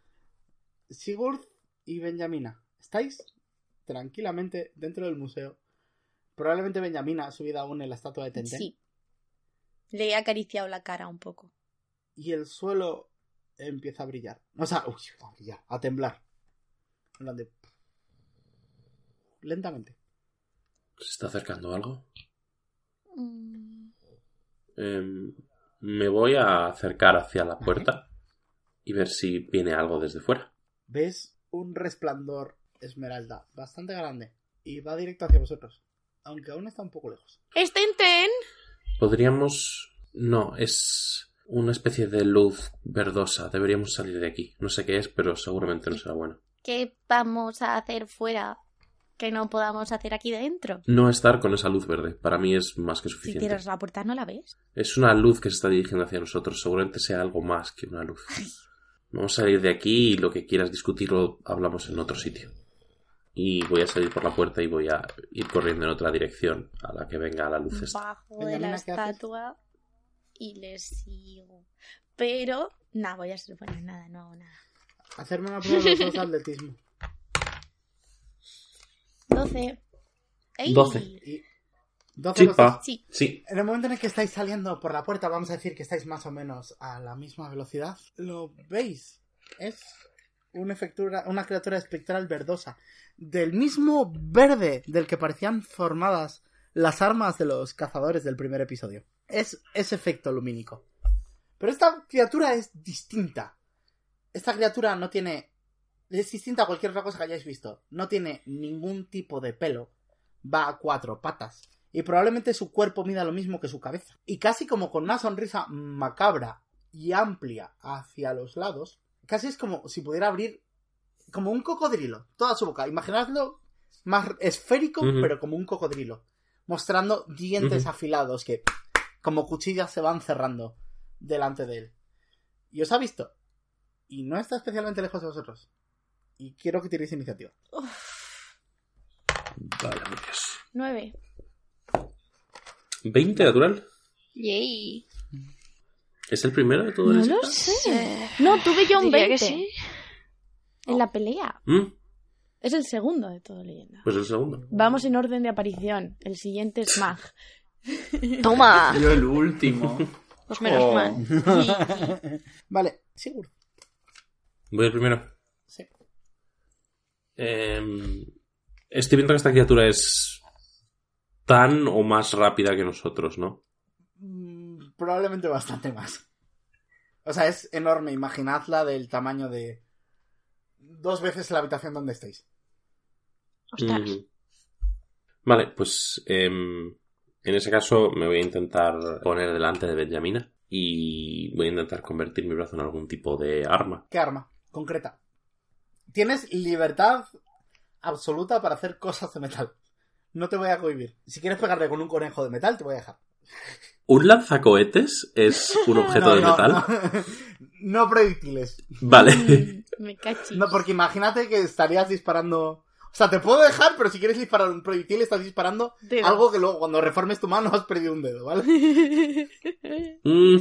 Speaker 1: Sigurd y Benjamina. ¿Estáis? Tranquilamente dentro del museo. Probablemente Benjamina ha subido aún en la estatua de Tenten.
Speaker 4: sí. Le he acariciado la cara un poco.
Speaker 1: Y el suelo empieza a brillar. O sea, uy, a brillar, a temblar. En plan de... Lentamente.
Speaker 2: ¿Se está acercando algo?
Speaker 4: Mm,
Speaker 2: Em, me voy a acercar hacia la puerta y ver si viene algo desde fuera.
Speaker 1: Ves un resplandor esmeralda bastante grande y va directo hacia vosotros. Aunque aún está un poco lejos.
Speaker 4: ¡Es Tenten!
Speaker 2: Podríamos... No, es una especie de luz verdosa. Deberíamos salir de aquí. No sé qué es, pero seguramente no será bueno.
Speaker 4: ¿Qué vamos a hacer fuera que no podamos hacer aquí dentro?
Speaker 2: No estar con esa luz verde. Para mí es más que
Speaker 4: Si
Speaker 2: suficiente.
Speaker 4: cierras la puerta, ¿no la ves?
Speaker 2: Es una luz que se está dirigiendo hacia nosotros. Seguramente sea algo más que una luz. Vamos a salir de aquí y lo que quieras discutir lo hablamos en otro sitio. Y voy a salir por la puerta y voy a ir corriendo en otra dirección a la que venga la luz esta.
Speaker 4: Bajo de la estatua y le sigo. Pero, nada, voy a ser buena, nada, no hago nada.
Speaker 1: Hacerme una prueba de los dos de atletismo.
Speaker 4: 12. ¡Ey!
Speaker 2: 12.
Speaker 1: Y... 12
Speaker 2: Sí,
Speaker 1: los dos.
Speaker 2: pa.
Speaker 4: Sí.
Speaker 2: Sí,
Speaker 1: En el momento en el que estáis saliendo por la puerta, vamos a decir que estáis más o menos a la misma velocidad. ¿Lo veis? Es una, efectura- una criatura espectral verdosa. Del mismo verde del que parecían formadas las armas de los cazadores del primer episodio. Es ese efecto lumínico. Pero esta criatura es distinta. Esta criatura no tiene... Es distinta a cualquier otra cosa que hayáis visto. No tiene ningún tipo de pelo. Va a cuatro patas. Y probablemente su cuerpo mida lo mismo que su cabeza. Y casi como con una sonrisa macabra y amplia hacia los lados, casi es como si pudiera abrir como un cocodrilo, toda su boca. Imaginadlo más esférico, pero como un cocodrilo, mostrando dientes afilados que como cuchillas se van cerrando delante de él. Y os ha visto. Y no está especialmente lejos de vosotros. Y quiero que tiréis iniciativa.
Speaker 2: Vale, Dios.
Speaker 4: 9.
Speaker 2: ¿20 natural?
Speaker 3: Yay.
Speaker 2: ¿Es el primero de todo
Speaker 4: No lo sé. No, tuve yo un
Speaker 3: Diría
Speaker 4: 20.
Speaker 3: que sí.
Speaker 4: En la pelea.
Speaker 2: ¿Mm?
Speaker 4: Es el segundo de todo leyenda.
Speaker 2: Pues el segundo.
Speaker 4: Vamos en orden de aparición. El siguiente es Mag. *laughs*
Speaker 3: Toma.
Speaker 5: Yo el último.
Speaker 3: Pues menos
Speaker 5: Oh.
Speaker 3: mal. *laughs*
Speaker 1: Vale, Sigurd.
Speaker 2: Voy el primero.
Speaker 1: Sí.
Speaker 2: Em, estoy viendo que esta criatura es tan o más rápida que nosotros, ¿no?
Speaker 1: Mm, Probablemente bastante más. O sea, es enorme. Imaginadla del tamaño de dos veces la habitación donde.
Speaker 3: Ostras.
Speaker 2: Ujú. Vale, pues em, en ese caso me voy a intentar poner delante de Benjamina y voy a intentar convertir mi brazo en algún tipo de arma.
Speaker 1: ¿Qué arma? Concreta. Tienes libertad absoluta para hacer cosas de metal. No te voy a cohibir. Si quieres pegarle con un conejo de metal, te voy a dejar.
Speaker 2: ¿Un lanzacohetes es un *laughs* objeto
Speaker 1: No,
Speaker 2: de
Speaker 1: no,
Speaker 2: metal?
Speaker 1: No, *laughs* no proyectiles.
Speaker 2: Vale.
Speaker 4: Mm, Me cachis.
Speaker 1: No, porque imagínate que estarías disparando. O sea, te puedo dejar, pero si quieres disparar un proyectil, estás disparando
Speaker 4: Dedo.
Speaker 1: algo que luego cuando reformes tu mano has perdido un dedo, ¿vale? *laughs*
Speaker 2: Mm,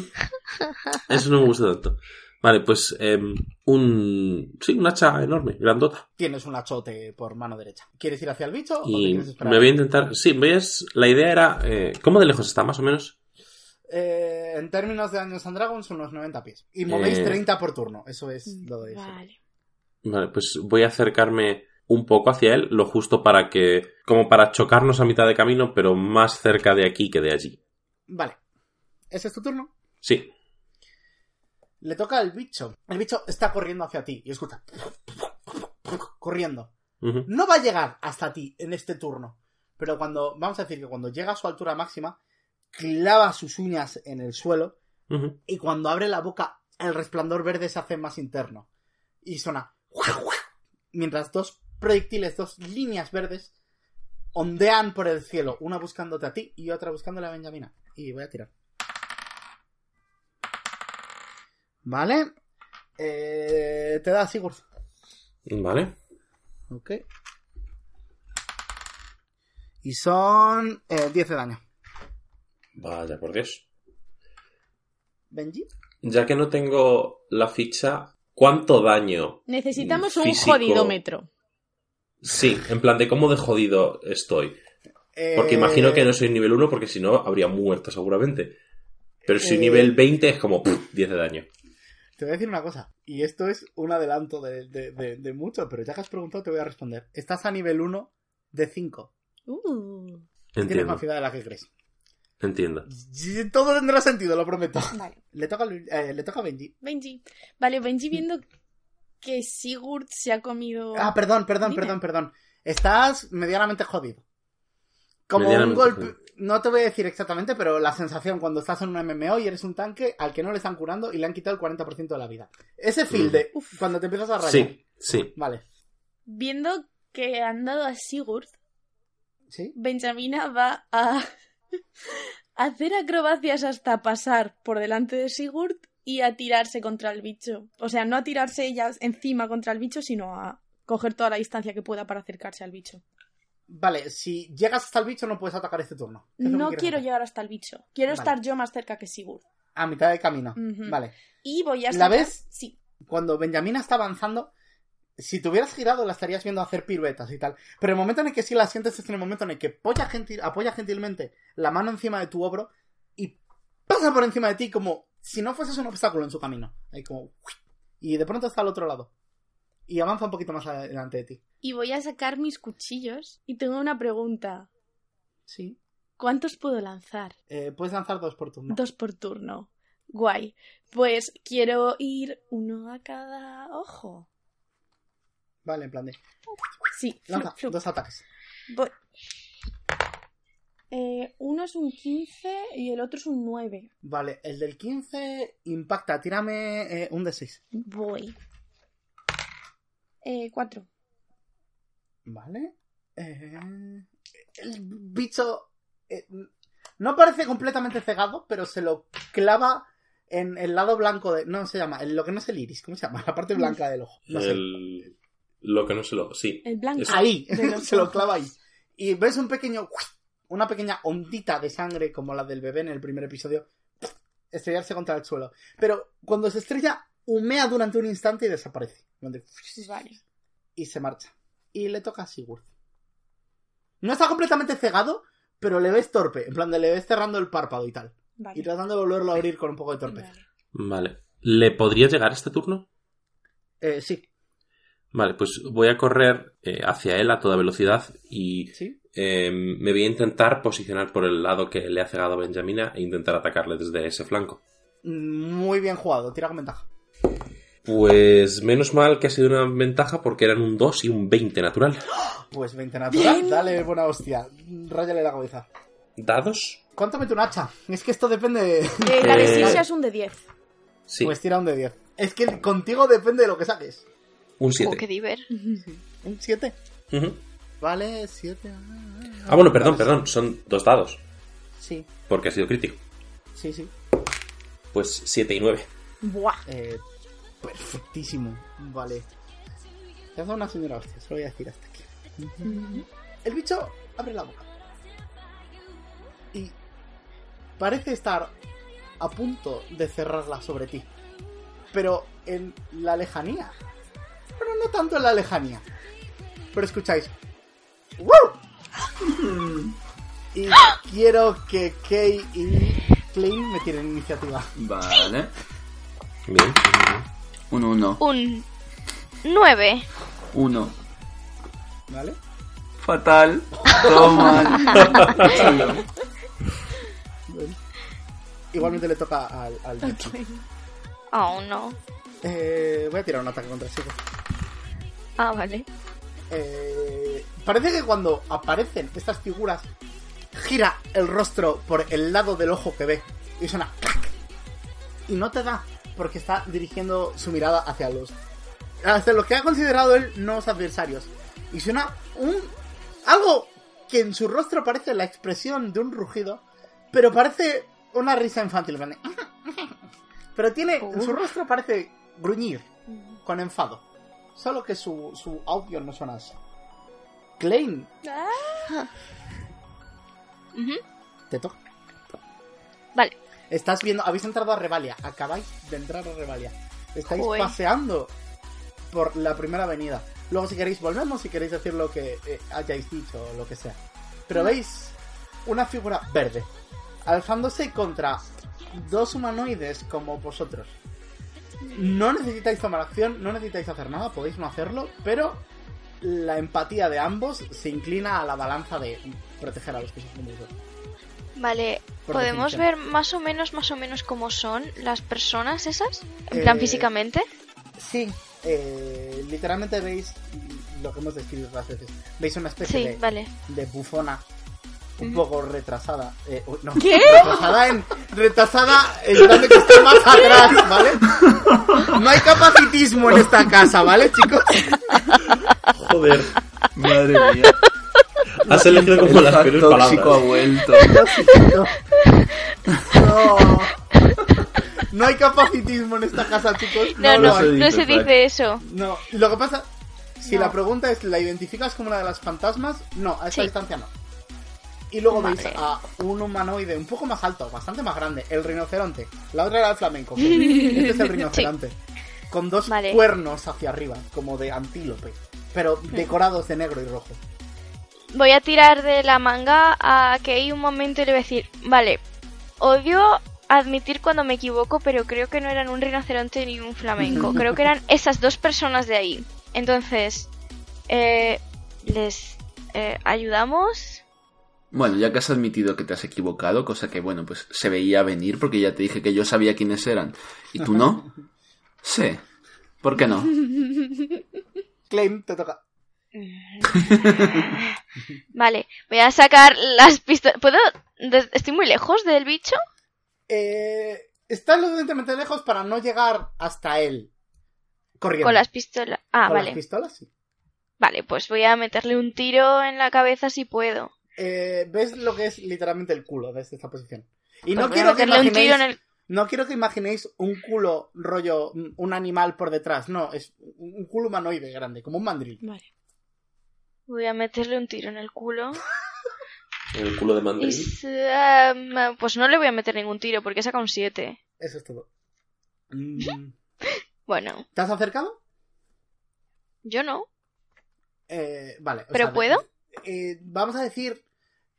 Speaker 2: eso no me gusta tanto. Vale, pues em, un... Sí, un hacha enorme, grandota.
Speaker 1: Tienes un achote por mano derecha. ¿Quieres ir hacia el bicho o te
Speaker 2: Y
Speaker 1: quieres esperar?
Speaker 2: me voy a intentar... Sí, ves, la idea era... eh, ¿Cómo de lejos está, más o menos?
Speaker 1: Eh, en términos de Dungeons and Dragons, unos 90 pies. Y movéis
Speaker 2: Eh,
Speaker 1: 30 por turno. Eso es
Speaker 4: Mm,
Speaker 1: lo de eso.
Speaker 4: Vale.
Speaker 2: Vale, pues voy a acercarme un poco hacia él, lo justo para que... Como para chocarnos a mitad de camino, pero más cerca de aquí que de allí.
Speaker 1: Vale. ¿Ese es tu turno?
Speaker 2: Sí.
Speaker 1: Le toca al bicho. El bicho está corriendo hacia ti y escucha. Corriendo. No va a llegar hasta ti en este turno. Pero cuando, vamos a decir que cuando llega a su altura máxima, clava sus uñas en el suelo y cuando abre la boca, el resplandor verde se hace más interno. Y suena. Mientras dos proyectiles, dos líneas verdes, ondean por el cielo, una buscándote a ti y otra buscándole a Benjamina. Y voy a tirar. Vale. Eh, te da Sigurd.
Speaker 2: Vale.
Speaker 1: Ok. Y son eh, 10 de daño.
Speaker 2: Vaya, por Dios.
Speaker 1: Benji.
Speaker 2: Ya que no tengo la ficha, ¿cuánto daño?
Speaker 4: Necesitamos un
Speaker 2: Físico.
Speaker 4: jodidómetro.
Speaker 2: Sí, en plan de cómo de jodido estoy.
Speaker 1: Eh,
Speaker 2: Porque imagino que no soy nivel 1 porque si no habría muerto seguramente. Pero si
Speaker 1: Eh.
Speaker 2: nivel 20 es como pff, 10 de daño.
Speaker 1: Te voy a decir una cosa. Y esto es un adelanto de, de- de- de mucho, pero ya que has preguntado te voy a responder. Estás a nivel 1 de 5.
Speaker 4: Uh,
Speaker 1: Tienes
Speaker 2: Entiendo,
Speaker 1: más vida de la que crees.
Speaker 2: entiendo.
Speaker 1: Todo tendrá sentido, lo prometo.
Speaker 4: vale.
Speaker 1: Le toca, eh, le toca a Benji.
Speaker 4: Benji. Vale, Benji viendo que Sigurd se ha comido...
Speaker 1: Ah, perdón, perdón,
Speaker 4: Dime.
Speaker 1: perdón, perdón. Estás medianamente jodido. Como un golpe. No te voy a decir exactamente, pero la sensación cuando estás en un MMO y eres un tanque al que no le están curando y le han quitado el 40% de la vida. Ese feel de
Speaker 4: Uf.
Speaker 1: cuando te empiezas a rayar.
Speaker 2: Sí, sí.
Speaker 1: Vale.
Speaker 4: Viendo que han dado a Sigurd,
Speaker 1: ¿Sí?
Speaker 4: Benjamina va a *laughs* hacer acrobacias hasta pasar por delante de Sigurd y a tirarse contra el bicho. O sea, no a tirarse ella encima contra el bicho, sino a coger toda la distancia que pueda para acercarse al bicho.
Speaker 1: Vale, si llegas hasta el bicho no puedes atacar este turno. ¿Qué es lo que
Speaker 4: No quiero
Speaker 1: hacer?
Speaker 4: llegar hasta el bicho. Quiero
Speaker 1: Vale.
Speaker 4: estar yo más cerca que Sigurd.
Speaker 1: A mitad de camino. Vale.
Speaker 4: Y voy a
Speaker 1: ¿La
Speaker 4: sacar-
Speaker 1: ves?
Speaker 4: Sí.
Speaker 1: Cuando Benjamina está avanzando, si te hubieras girado la estarías viendo hacer piruetas y tal. Pero el momento en el que sí la sientes es en el momento en el que apoya, gentil- apoya gentilmente la mano encima de tu hombro y pasa por encima de ti como si no fueses un obstáculo en su camino. Ahí como... Y de pronto está al otro lado. Y avanza un poquito más adelante de ti.
Speaker 4: Y voy a sacar mis cuchillos. Y tengo una pregunta.
Speaker 1: Sí.
Speaker 4: ¿Cuántos puedo lanzar?
Speaker 1: Eh, puedes lanzar dos por turno.
Speaker 4: Dos por turno. Guay. Pues quiero ir uno a cada ojo.
Speaker 1: Vale, en plan de...
Speaker 4: Sí, flup,
Speaker 1: Lanza
Speaker 4: flup.
Speaker 1: dos ataques.
Speaker 4: Voy. Eh, uno es un 15 y el otro es un 9.
Speaker 1: Vale, el del 15 impacta. Tírame eh, un de 6.
Speaker 4: Voy. Eh, 4.
Speaker 1: Vale. Eh, el bicho eh, no parece completamente cegado, pero se lo clava en el lado blanco de... No se llama, en lo que no es el iris, ¿cómo se llama? La parte blanca del ojo. No sé.
Speaker 2: El... Lo que no se lo... Sí.
Speaker 4: El blanco.
Speaker 2: Eso.
Speaker 1: Ahí, *laughs* se lo clava ahí. Y ves un pequeño... Una pequeña ondita de sangre como la del bebé en el primer episodio estrellarse contra el suelo. Pero cuando se estrella, humea durante un instante y desaparece. Donde-
Speaker 4: Vale.
Speaker 1: y se marcha. Y le toca a Sigurd. No está completamente cegado, pero le ves torpe. En plan, de le ves cerrando el párpado y tal.
Speaker 4: Vale.
Speaker 1: Y tratando de volverlo a abrir con un poco de torpeza.
Speaker 4: Vale.
Speaker 2: Vale. ¿Le podría llegar este turno?
Speaker 1: Eh, sí.
Speaker 2: Vale, pues voy a correr eh, hacia él a toda velocidad y
Speaker 1: ¿Sí?
Speaker 2: eh, me voy a intentar posicionar por el lado que le ha cegado Benjamina e intentar atacarle desde ese flanco.
Speaker 1: Muy bien jugado, tira con ventaja.
Speaker 2: Pues menos mal que ha sido una ventaja porque eran un 2 y un 20 natural.
Speaker 1: Pues 20 natural, dale buena hostia. Ráyale la cabeza.
Speaker 2: ¿Dados?
Speaker 1: ¿Cuánto mete un hacha? Es que esto depende de...
Speaker 4: Eh, la de
Speaker 2: Eh,
Speaker 4: es un de 10.
Speaker 2: Sí,
Speaker 1: Pues tira un de 10. Es que contigo depende de lo que saques.
Speaker 2: un
Speaker 3: Oh,
Speaker 2: 7.
Speaker 3: qué diver. *laughs*
Speaker 1: Un 7.
Speaker 2: Ujú.
Speaker 1: Vale, 7.
Speaker 2: Ah, bueno, perdón, perdón, son dos dados,
Speaker 1: Sí,
Speaker 2: porque ha sido crítico.
Speaker 1: sí, sí.
Speaker 2: Pues 7 y 9.
Speaker 4: Buah.
Speaker 1: Eh, perfectísimo. Vale. Te has dado una señora hostia, se lo voy a decir hasta aquí. El bicho abre la boca. Y parece estar a punto de cerrarla sobre ti. Pero en la lejanía. Pero no tanto en la lejanía. Pero escucháis. ¡Woo! Y quiero que Kay y Klein me tienen iniciativa.
Speaker 5: Vale.
Speaker 2: Bien.
Speaker 5: Un uno.
Speaker 3: Un 9.
Speaker 5: Uno.
Speaker 1: ¿Vale?
Speaker 5: Fatal. Todo mal.
Speaker 1: Bueno. *laughs* Igualmente le toca al, al bicho.
Speaker 3: Oh, no.
Speaker 1: Eh, voy a tirar un ataque contra el chico.
Speaker 3: Ah, vale.
Speaker 1: Eh, parece que cuando aparecen estas figuras, gira el rostro por el lado del ojo que ve y suena ¡clac! Y no te da porque está dirigiendo su mirada hacia los. hacia lo que ha considerado él nuevos adversarios. Y suena un. algo que en su rostro parece la expresión de un rugido, pero parece una risa infantil. de, *laughs* Pero tiene. en su rostro parece gruñir con enfado. Solo que su, su audio no suena así. Klein,
Speaker 3: Ujú.
Speaker 1: te toca.
Speaker 3: Vale.
Speaker 1: Estás viendo, habéis entrado a Revalia, acabáis de entrar a Revalia. Estáis
Speaker 3: Joder.
Speaker 1: paseando por la primera avenida. Luego si queréis volvemos, si queréis decir lo que eh, hayáis dicho o lo que sea. Pero veis una figura verde, alzándose contra dos humanoides como vosotros. No necesitáis tomar acción, no necesitáis hacer nada, podéis no hacerlo, pero la empatía de ambos se inclina a la balanza de proteger a los que sufren.
Speaker 3: Vale, ¿podemos
Speaker 1: definición.
Speaker 3: ver más o menos, más o menos cómo son las personas esas? En
Speaker 1: Eh,
Speaker 3: plan físicamente.
Speaker 1: Sí, eh, literalmente veis lo que hemos descrito otras veces. Veis una especie
Speaker 3: Sí,
Speaker 1: de,
Speaker 3: vale.
Speaker 1: de bufona un poco retrasada. Eh, no, retrasada en. Retrasada en tanto que está más *laughs* atrás, ¿vale? No hay capacitismo en esta casa, ¿vale, chicos? *laughs*
Speaker 2: Joder,
Speaker 5: Madre mía.
Speaker 2: Has *laughs* elegido como las peores
Speaker 5: tóxico ha vuelto.
Speaker 1: No. No. No hay capacitismo en esta casa, chicos.
Speaker 3: No, no,
Speaker 1: hay.
Speaker 5: se
Speaker 3: no
Speaker 5: dice,
Speaker 3: se
Speaker 5: Fran.
Speaker 3: dice eso.
Speaker 1: No, lo que pasa, si
Speaker 3: No.
Speaker 1: la pregunta es, ¿la identificas como una de las fantasmas? No, a esta
Speaker 3: Sí.
Speaker 1: distancia no. Y luego
Speaker 3: Vale.
Speaker 1: veis a un humanoide un poco más alto, bastante más grande, el rinoceronte. La otra era el flamenco. pero *laughs* Este es el rinoceronte. Con dos
Speaker 3: Vale.
Speaker 1: cuernos hacia arriba, como de antílope. Pero decorados de negro y rojo.
Speaker 3: Voy a tirar de la manga a Kei un momento y le voy a decir, vale, odio admitir cuando me equivoco, pero creo que no eran un rinoceronte ni un flamenco. *laughs* Creo que eran esas dos personas de ahí. Entonces, eh, ¿les eh, ayudamos?
Speaker 5: Bueno, ya que has admitido que te has equivocado, cosa que, bueno, pues se veía venir porque ya te dije que yo sabía quiénes eran. ¿Y tú no? *laughs* Sí. ¿Por qué no?
Speaker 1: Claim, te toca. *laughs*
Speaker 3: Vale, voy a sacar las pistolas. ¿Puedo? ¿Estoy muy lejos del bicho?
Speaker 1: Eh, está lo suficientemente lejos para no llegar hasta él. Corriendo.
Speaker 3: Con las pistolas. Ah,
Speaker 1: Con
Speaker 3: vale.
Speaker 1: las pistolas, sí.
Speaker 3: Vale, pues voy a meterle un tiro en la cabeza si puedo.
Speaker 1: Eh, ves lo que es literalmente el culo desde esta posición. Y
Speaker 3: Pues
Speaker 1: no
Speaker 3: a
Speaker 1: quiero que
Speaker 3: un
Speaker 1: imaginéis,
Speaker 3: tiro en el.
Speaker 1: no quiero que imaginéis un culo rollo, un animal por detrás. No, es un un culo humanoide grande, como un mandril.
Speaker 4: Vale.
Speaker 3: Voy a meterle un tiro en el culo. *laughs*
Speaker 2: En el culo de
Speaker 3: se- em, pues no le voy a meter ningún tiro porque saca un 7.
Speaker 1: Eso es todo. Mm, *laughs*
Speaker 3: Bueno,
Speaker 1: ¿Te has acercado?
Speaker 3: yo no.
Speaker 1: Eh, vale. o
Speaker 3: ¿Pero
Speaker 1: sea,
Speaker 3: puedo?
Speaker 1: eh, vamos a decir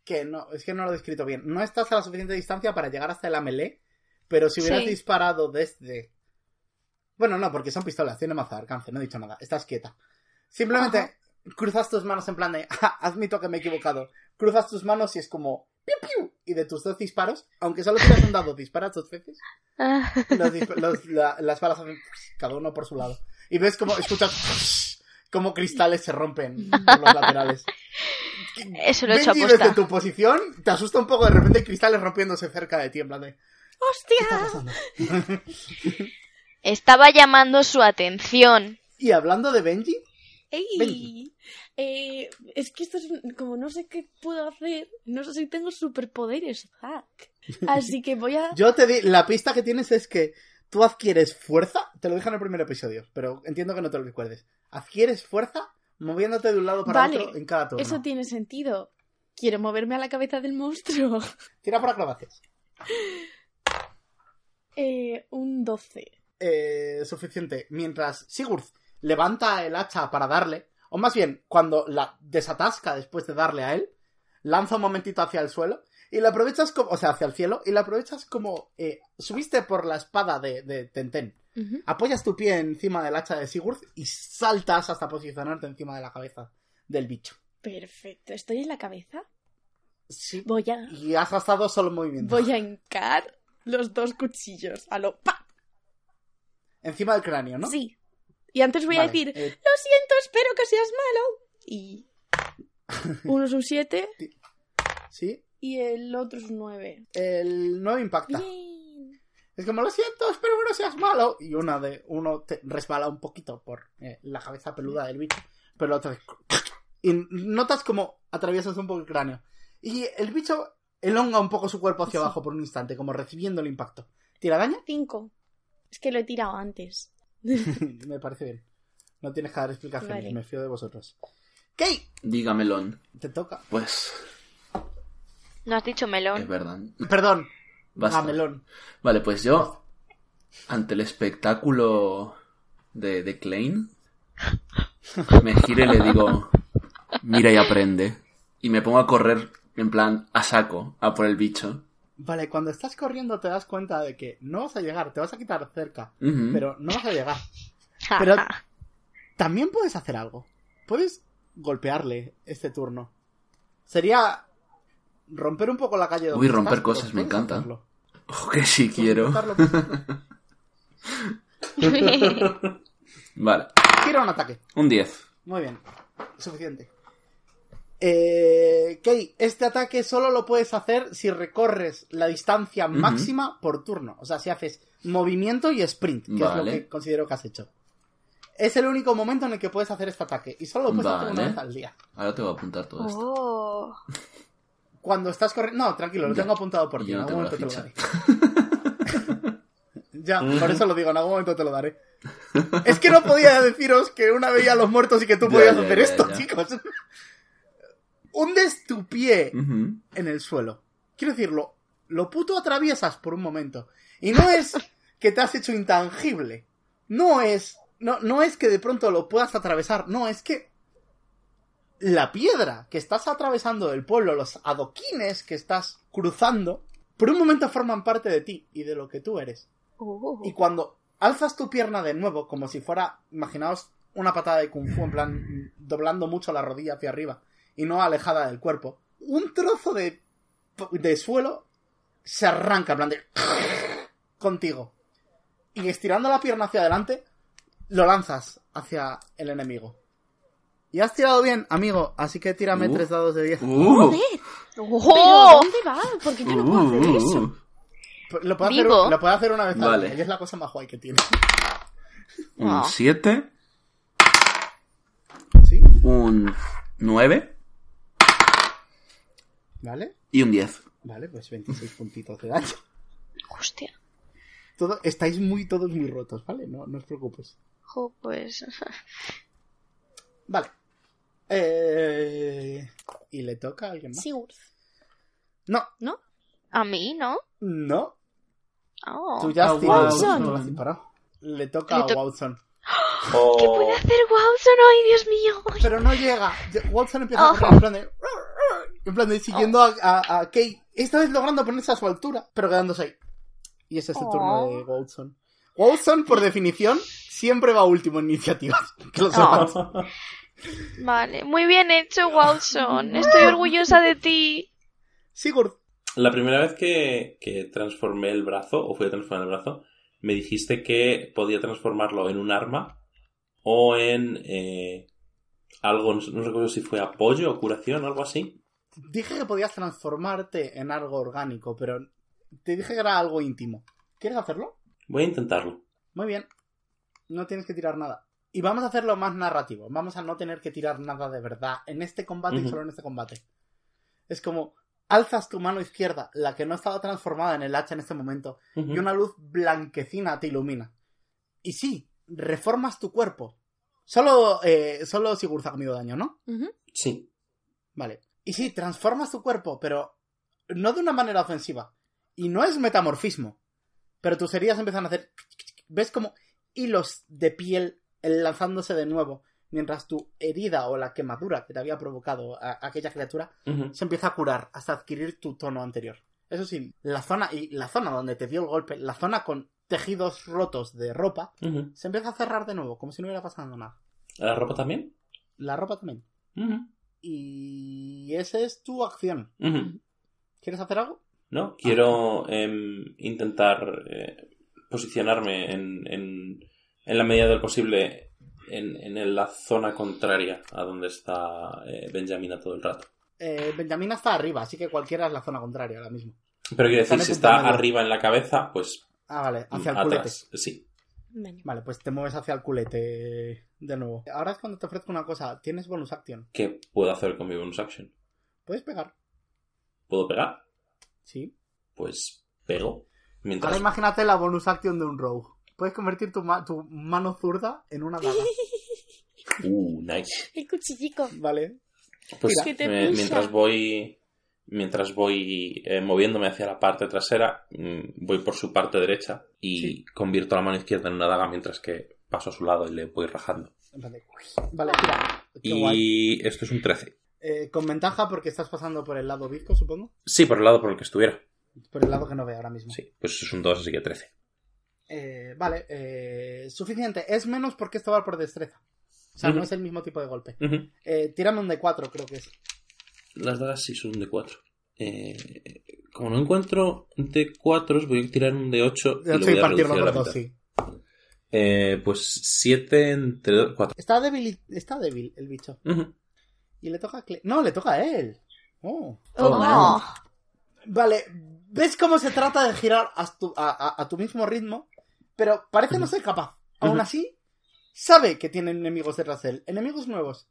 Speaker 1: que no, es que no lo he descrito bien. No estás a la suficiente distancia para llegar hasta la melee, pero si hubieras
Speaker 3: Sí.
Speaker 1: disparado desde... Bueno, no, porque son pistolas, tiene de alcance, no he dicho nada. Estás quieta. Simplemente cruzas tus manos en plan de, *laughs* "Ja, admito que me he equivocado. Cruzas tus manos y es como, piu, piu. Y de tus dos disparos, aunque solo tiras un dado, disparas dos veces,
Speaker 3: Ah,
Speaker 1: los los- la- las balas hacen cada uno por su lado. Y ves como, escuchas como cristales se rompen por los laterales.
Speaker 3: Eso lo he hecho aposta.
Speaker 1: desde tu posición, te asusta un poco de repente cristales rompiéndose cerca de ti, en plan de, ¿qué está
Speaker 4: ¡Hostia!
Speaker 3: Estaba llamando su atención.
Speaker 1: Y hablando de Benji,
Speaker 4: ¡Ey! Eh, es que esto es como no sé qué puedo hacer, no sé si tengo superpoderes, Zack. Así que voy a... *laughs*
Speaker 1: yo te di, la pista que tienes es que tú adquieres fuerza, te lo dije en el primer episodio, pero entiendo que no te lo recuerdes. Adquieres fuerza moviéndote de un lado para
Speaker 4: Vale,
Speaker 1: otro en cada turno.
Speaker 4: Eso tiene sentido. Quiero moverme a la cabeza del monstruo. *laughs*
Speaker 1: Tira por acrobacias.
Speaker 4: Eh, un 12.
Speaker 1: eh, suficiente. Mientras Sigurd levanta el hacha para darle, o más bien, cuando la desatasca después de darle a él, lanza un momentito hacia el suelo y la aprovechas como, o sea, hacia el cielo, y la aprovechas como, eh, subiste por la espada de, de Tenten, apoyas tu pie encima del hacha de Sigurd y saltas hasta posicionarte encima de la cabeza del bicho.
Speaker 4: Perfecto. ¿Estoy en la cabeza?
Speaker 1: Sí.
Speaker 4: Voy a...
Speaker 1: Y has gastado solo movimiento.
Speaker 4: Voy a hincar los dos cuchillos. A lo... ¡Pa!
Speaker 1: Encima del cráneo, ¿no?
Speaker 4: Sí. Y antes voy a decir,
Speaker 1: eh,
Speaker 4: lo siento, espero que seas malo. Y... *laughs* Uno es un 7
Speaker 1: sí.
Speaker 4: y el otro es un 9.
Speaker 1: El 9 impacta.
Speaker 4: Bien.
Speaker 1: Es como, lo siento, espero que no seas malo. Y una de uno te resbala un poquito por eh, la cabeza peluda del bicho. Pero otro es- Y notas como atraviesas un poco el cráneo. Y el bicho elonga un poco su cuerpo hacia
Speaker 4: Sí.
Speaker 1: abajo por un instante, como recibiendo el impacto. ¿Tira daño?
Speaker 4: 5. Es que lo he tirado antes. *laughs*
Speaker 1: Me parece bien. No tienes que dar explicaciones,
Speaker 4: Vale.
Speaker 1: me fío de vosotros. Kate,
Speaker 5: Dígamelón.
Speaker 1: te toca.
Speaker 5: Pues,
Speaker 3: No has dicho
Speaker 5: es
Speaker 3: melón.
Speaker 5: verdad.
Speaker 1: Perdón,
Speaker 5: Basta.
Speaker 1: Gamelón.
Speaker 5: Vale, pues yo, ante el espectáculo de, de Klein, me giro y le digo, mira y aprende. Y me pongo a correr en plan a saco, a por el bicho.
Speaker 1: Vale, cuando estás corriendo te das cuenta de que no vas a llegar, te vas a quitar cerca, pero no vas a llegar. Pero también puedes hacer algo. Puedes golpearle este turno. Sería romper un poco la calle donde
Speaker 5: Uy, romper
Speaker 1: estás,
Speaker 5: cosas, me encanta.
Speaker 1: hacerlo.
Speaker 5: Oh, que sí quiero. *laughs* Vale,
Speaker 1: Tira un ataque.
Speaker 5: un 10.
Speaker 1: Muy bien. Suficiente. Eh, Kei, este ataque solo lo puedes hacer si recorres la distancia máxima por turno. O sea, si haces movimiento y sprint, que es lo que considero que has hecho. Es el único momento en el que puedes hacer este ataque. Y solo lo puedes hacer una vez al día.
Speaker 5: Ahora te voy a apuntar todo esto.
Speaker 3: Oh.
Speaker 1: Cuando estás corriendo. No, tranquilo, lo
Speaker 5: Ya.
Speaker 1: tengo apuntado por ti. En algún momento te lo daré. *laughs* ya, por eso lo digo, en algún momento te lo daré. Es que no podía deciros que una veía a los muertos y que tú
Speaker 5: Ya,
Speaker 1: podías
Speaker 5: ya,
Speaker 1: hacer esto, chicos. Hundes tu pie en el suelo. Quiero decirlo, lo puto atraviesas por un momento. Y no es que te has hecho intangible. No es. No, no es que de pronto lo puedas atravesar. No, es que. La piedra que estás atravesando del pueblo, los adoquines que estás cruzando, por un momento forman parte de ti y de lo que tú eres.
Speaker 3: Oh.
Speaker 1: Y cuando alzas tu pierna de nuevo, como si fuera, imaginaos una patada de kung fu, en plan, doblando mucho la rodilla hacia arriba y no alejada del cuerpo, un trozo de, de suelo se arranca, en plan de... *laughs* contigo. Y estirando la pierna hacia adelante, lo lanzas hacia el enemigo. Y has tirado bien, amigo, así que tírame
Speaker 5: Uh.
Speaker 1: tres dados de 10.
Speaker 5: Uh,
Speaker 4: ¡Joder! ¿Pero
Speaker 3: ¡Oh!
Speaker 4: dónde va? ¿Por qué yo no puedo hacer
Speaker 5: uh,
Speaker 4: eso?
Speaker 5: uh.
Speaker 1: Lo puede, hacer, lo puede hacer una vez al
Speaker 5: Vale.
Speaker 1: día, y es la cosa más guay que tiene.
Speaker 5: Un
Speaker 3: Ah.
Speaker 5: 7,
Speaker 1: ¿Sí?
Speaker 5: un 9
Speaker 1: ¿Vale?
Speaker 5: y un 10.
Speaker 1: Vale, pues 26 *laughs* puntitos de daño.
Speaker 3: Hostia.
Speaker 1: Todo, estáis muy todos muy rotos, ¿vale? No, no os preocupes.
Speaker 3: Jo, pues.
Speaker 1: Vale. Eh... ¿Y le toca a alguien más?
Speaker 4: Sigurd.
Speaker 1: No,
Speaker 4: ¿No?
Speaker 3: A mí, ¿no?
Speaker 1: no.
Speaker 3: Oh.
Speaker 1: Tú ya has tirado,
Speaker 4: Watson.
Speaker 1: no lo has disparado. Le toca
Speaker 3: Le
Speaker 1: a Watson.
Speaker 3: ¿Qué puede hacer Watson? ¡Ay, Dios mío!
Speaker 1: Pero no llega. Watson empieza a
Speaker 3: Oh.
Speaker 1: correr en plan de... En plan de siguiendo a, a, a Kate. Esta vez logrando ponerse a su altura, pero quedándose ahí. Y ese es el turno de Watson. Watson, por definición, siempre va último en iniciativas. *laughs* Que lo sepas.
Speaker 3: Vale, muy bien hecho, Watson. Estoy orgullosa de ti.
Speaker 1: Sigurd.
Speaker 2: La primera vez que, que transformé el brazo, o fui a transformar el brazo, me dijiste que podía transformarlo en un arma o en eh, algo, no, no recuerdo si fue apoyo o curación o algo así.
Speaker 1: Dije que podías transformarte en algo orgánico, pero te dije que era algo íntimo. ¿Quieres hacerlo?
Speaker 2: Voy a intentarlo.
Speaker 1: Muy bien. No tienes que tirar nada. Y vamos a hacerlo más narrativo. Vamos a no tener que tirar nada de verdad en este combate y solo en este combate. Es como alzas tu mano izquierda, la que no estaba transformada en el hacha en este momento, y una luz blanquecina te ilumina. Y sí, reformas tu cuerpo. Solo, eh, solo Sigurd ha comido daño, ¿no?
Speaker 2: Sí.
Speaker 1: Vale. Y sí, transformas tu cuerpo, pero no de una manera ofensiva. Y no es metamorfismo. Pero tus heridas empiezan a hacer... ¿Ves como hilos de piel lanzándose de nuevo? Mientras tu herida o la quemadura que te había provocado a- aquella criatura se empieza a curar hasta adquirir tu tono anterior. Eso sí, la zona y la zona donde te dio el golpe, la zona con tejidos rotos de ropa, se empieza a cerrar de nuevo, como si no hubiera pasado nada.
Speaker 2: ¿La ropa también?
Speaker 1: La ropa también. Y esa es tu acción. ¿Quieres hacer algo?
Speaker 2: No, quiero em, intentar eh, posicionarme en, en, en la medida del posible en, en la zona contraria a donde está eh, Benjamina todo el rato.
Speaker 1: Eh, Benjamín está arriba, así que cualquiera es la zona contraria ahora mismo.
Speaker 2: Pero quiero decir, si está arriba en la cabeza, pues
Speaker 1: Ah, vale, hacia el
Speaker 2: atrás. Sí.
Speaker 4: Vale.
Speaker 1: pues te mueves hacia el culete de nuevo. Ahora es cuando te ofrezco una cosa. Tienes bonus action.
Speaker 2: ¿Qué puedo hacer con mi bonus action?
Speaker 1: ¿Puedes pegar?
Speaker 2: ¿Puedo pegar?
Speaker 1: Sí.
Speaker 2: Pues pego. Mientras...
Speaker 1: Ahora imagínate la bonus action de un rogue. Puedes convertir tu, ma- tu mano zurda en una daga. *laughs*
Speaker 2: Uh, nice.
Speaker 4: El cuchillico.
Speaker 1: Vale.
Speaker 2: Pues
Speaker 4: Que te
Speaker 2: eh,
Speaker 4: pisa.
Speaker 2: mientras voy mientras voy eh, moviéndome hacia la parte trasera, mm, voy por su parte derecha y
Speaker 1: Sí.
Speaker 2: convierto la mano izquierda en una daga mientras que paso a su lado y le voy rajando.
Speaker 1: Vale, vale mira. Qué guay.
Speaker 2: Y esto es un 13.
Speaker 1: Eh, con ventaja porque estás pasando por el lado bizco, supongo.
Speaker 2: Sí, por el lado por el que estuviera.
Speaker 1: Por el lado que no ve ahora mismo.
Speaker 2: Sí, pues es un 2, así que 13.
Speaker 1: Eh, vale, eh, suficiente. Es menos porque esto va por destreza. O sea, no es el mismo tipo de golpe.
Speaker 2: Ujú.
Speaker 1: Eh, tírame un de 4, creo que es.
Speaker 2: Las dagas sí son un de 4. Eh, como no encuentro de 4, voy a tirar un de 8 y
Speaker 1: De
Speaker 2: lo
Speaker 1: 8
Speaker 2: voy
Speaker 1: y
Speaker 2: a
Speaker 1: partirlo por
Speaker 2: la
Speaker 1: 2,
Speaker 2: mitad.
Speaker 1: sí.
Speaker 2: Eh, pues 7 entre 4.
Speaker 1: Está débil, está débil el bicho. Y le toca a Cle- No, le toca a él. Oh.
Speaker 4: Oh,
Speaker 3: no.
Speaker 1: Vale, ¿ves cómo se trata de girar a tu, a, a- a tu mismo ritmo? Pero parece no ser capaz. Aún
Speaker 2: Ujú.
Speaker 1: así, sabe que tiene enemigos detrás de él, enemigos nuevos.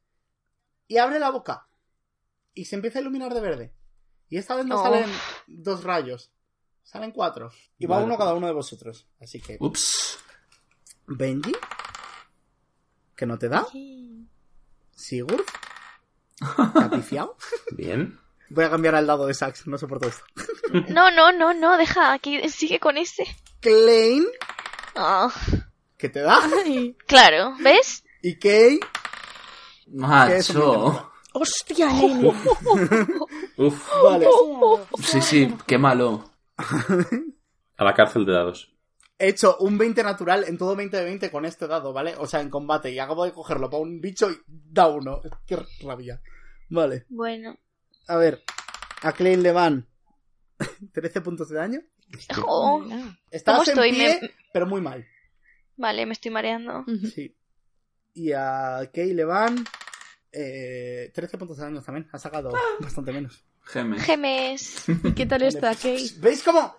Speaker 1: Y abre la boca. Y se empieza a iluminar de verde. Y esta vez no
Speaker 3: Oh.
Speaker 1: salen dos rayos. Salen cuatro. Y va uno cada uno de vosotros. Así que,
Speaker 5: Ups.
Speaker 1: Benji. ¿Que no te da? Sigurd. *laughs* ¿Te ha pifiado?
Speaker 2: Bien.
Speaker 1: Voy a cambiar al lado de Sax, no soporto esto.
Speaker 3: No, no, no, no, deja, aquí sigue con ese.
Speaker 1: Klein,
Speaker 3: Ah,
Speaker 1: que te da.
Speaker 4: Ay.
Speaker 3: claro, ¿ves?
Speaker 1: Y Kay, que es un
Speaker 5: Macho.
Speaker 4: ¡Hostia, nene! *laughs*
Speaker 2: Uf,
Speaker 1: Vale.
Speaker 5: Sí, sí, qué malo. *laughs*
Speaker 2: a la cárcel de dados.
Speaker 1: He hecho un 20 natural en todo 20 de 20 con este dado, ¿vale? O sea, en combate. Y acabo de cogerlo para un bicho y da uno. Qué rabia. Vale.
Speaker 3: Bueno.
Speaker 1: A ver. A Klein le van *laughs* 13 puntos de daño.
Speaker 3: Oh,
Speaker 1: Estás
Speaker 3: ¿Cómo estoy?
Speaker 1: en pie,
Speaker 3: Me-
Speaker 1: pero muy mal.
Speaker 3: Vale, me estoy mareando.
Speaker 1: Sí. Y a Kay le van eh, 13 puntos de daño también. Ha sacado bastante menos.
Speaker 5: Gemes.
Speaker 3: Gemes. *laughs*
Speaker 4: ¿Y qué tal está, Kate?
Speaker 1: ¿Veis cómo?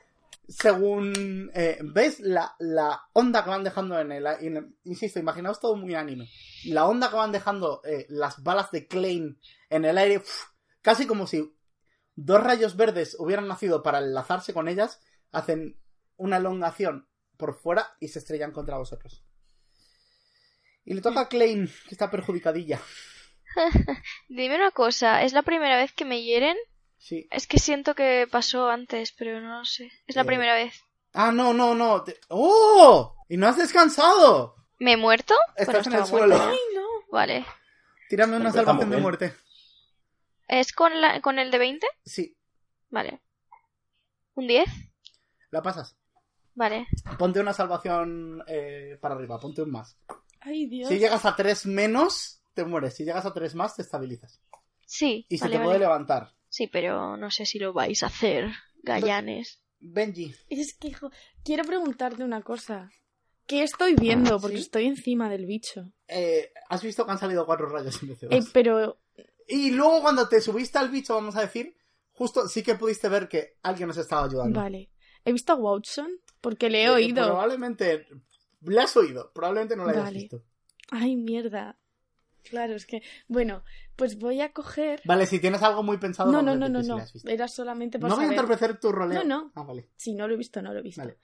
Speaker 1: Según. eh, ¿Ves la, la onda que van dejando en el. en- insisto, imaginaos todo muy anime. La onda que van dejando eh, las balas de Klein en el aire. casi como si dos rayos verdes hubieran nacido para enlazarse con ellas. Hacen una elongación por fuera y se estrellan contra vosotros. Y le toca a Klein, que está perjudicadilla. *laughs*
Speaker 3: Dime una cosa, ¿es la primera vez que me hieren?
Speaker 1: Sí.
Speaker 3: Es que siento que pasó antes, pero no lo sé. Es la
Speaker 1: Eh.
Speaker 3: primera vez.
Speaker 1: Ah, no, no, no. te- ¡Oh! ¡Y no has descansado!
Speaker 3: ¿Me he muerto?
Speaker 1: Estás en el suelo.
Speaker 4: ¡Ay, no!
Speaker 3: Vale.
Speaker 1: Tírame una salvación de
Speaker 2: bien.
Speaker 1: muerte.
Speaker 3: ¿Es con, la, con el de 20?
Speaker 1: Sí,
Speaker 3: Vale. ¿Un 10?
Speaker 1: la pasas.
Speaker 3: Vale.
Speaker 1: Ponte una salvación eh, para arriba, ponte un más.
Speaker 4: ¡Ay, Dios!
Speaker 1: Si llegas a 3 menos, te mueres. Si llegas a tres más, te estabilizas.
Speaker 3: Sí,
Speaker 1: Y se
Speaker 3: vale,
Speaker 1: te puede levantar.
Speaker 3: Sí, pero no sé si lo vais a hacer, gallanes.
Speaker 1: Benji,
Speaker 4: Es que, hijo, quiero preguntarte una cosa. ¿Qué estoy viendo? Porque
Speaker 1: ¿Sí?
Speaker 4: estoy encima del bicho.
Speaker 1: eh, has visto que han salido cuatro rayos en vez de
Speaker 4: Eh, pero,
Speaker 1: Y luego cuando te subiste al bicho, vamos a decir, justo sí que pudiste ver que alguien nos estaba ayudando.
Speaker 4: vale. He visto a Watson porque le he
Speaker 1: Eh,
Speaker 4: oído.
Speaker 1: Probablemente le has oído, probablemente no lo hayas
Speaker 4: Vale.
Speaker 1: visto.
Speaker 4: Ay, mierda. Claro, es que. Bueno, pues voy a coger.
Speaker 1: Vale, si tienes algo muy pensado,
Speaker 4: No, no, no, no,
Speaker 1: si
Speaker 4: no. Era solamente para
Speaker 1: No voy a interpretar tu roleo.
Speaker 4: No, no.
Speaker 1: Ah, vale,
Speaker 4: Si no lo he visto, no lo he visto.
Speaker 1: vale,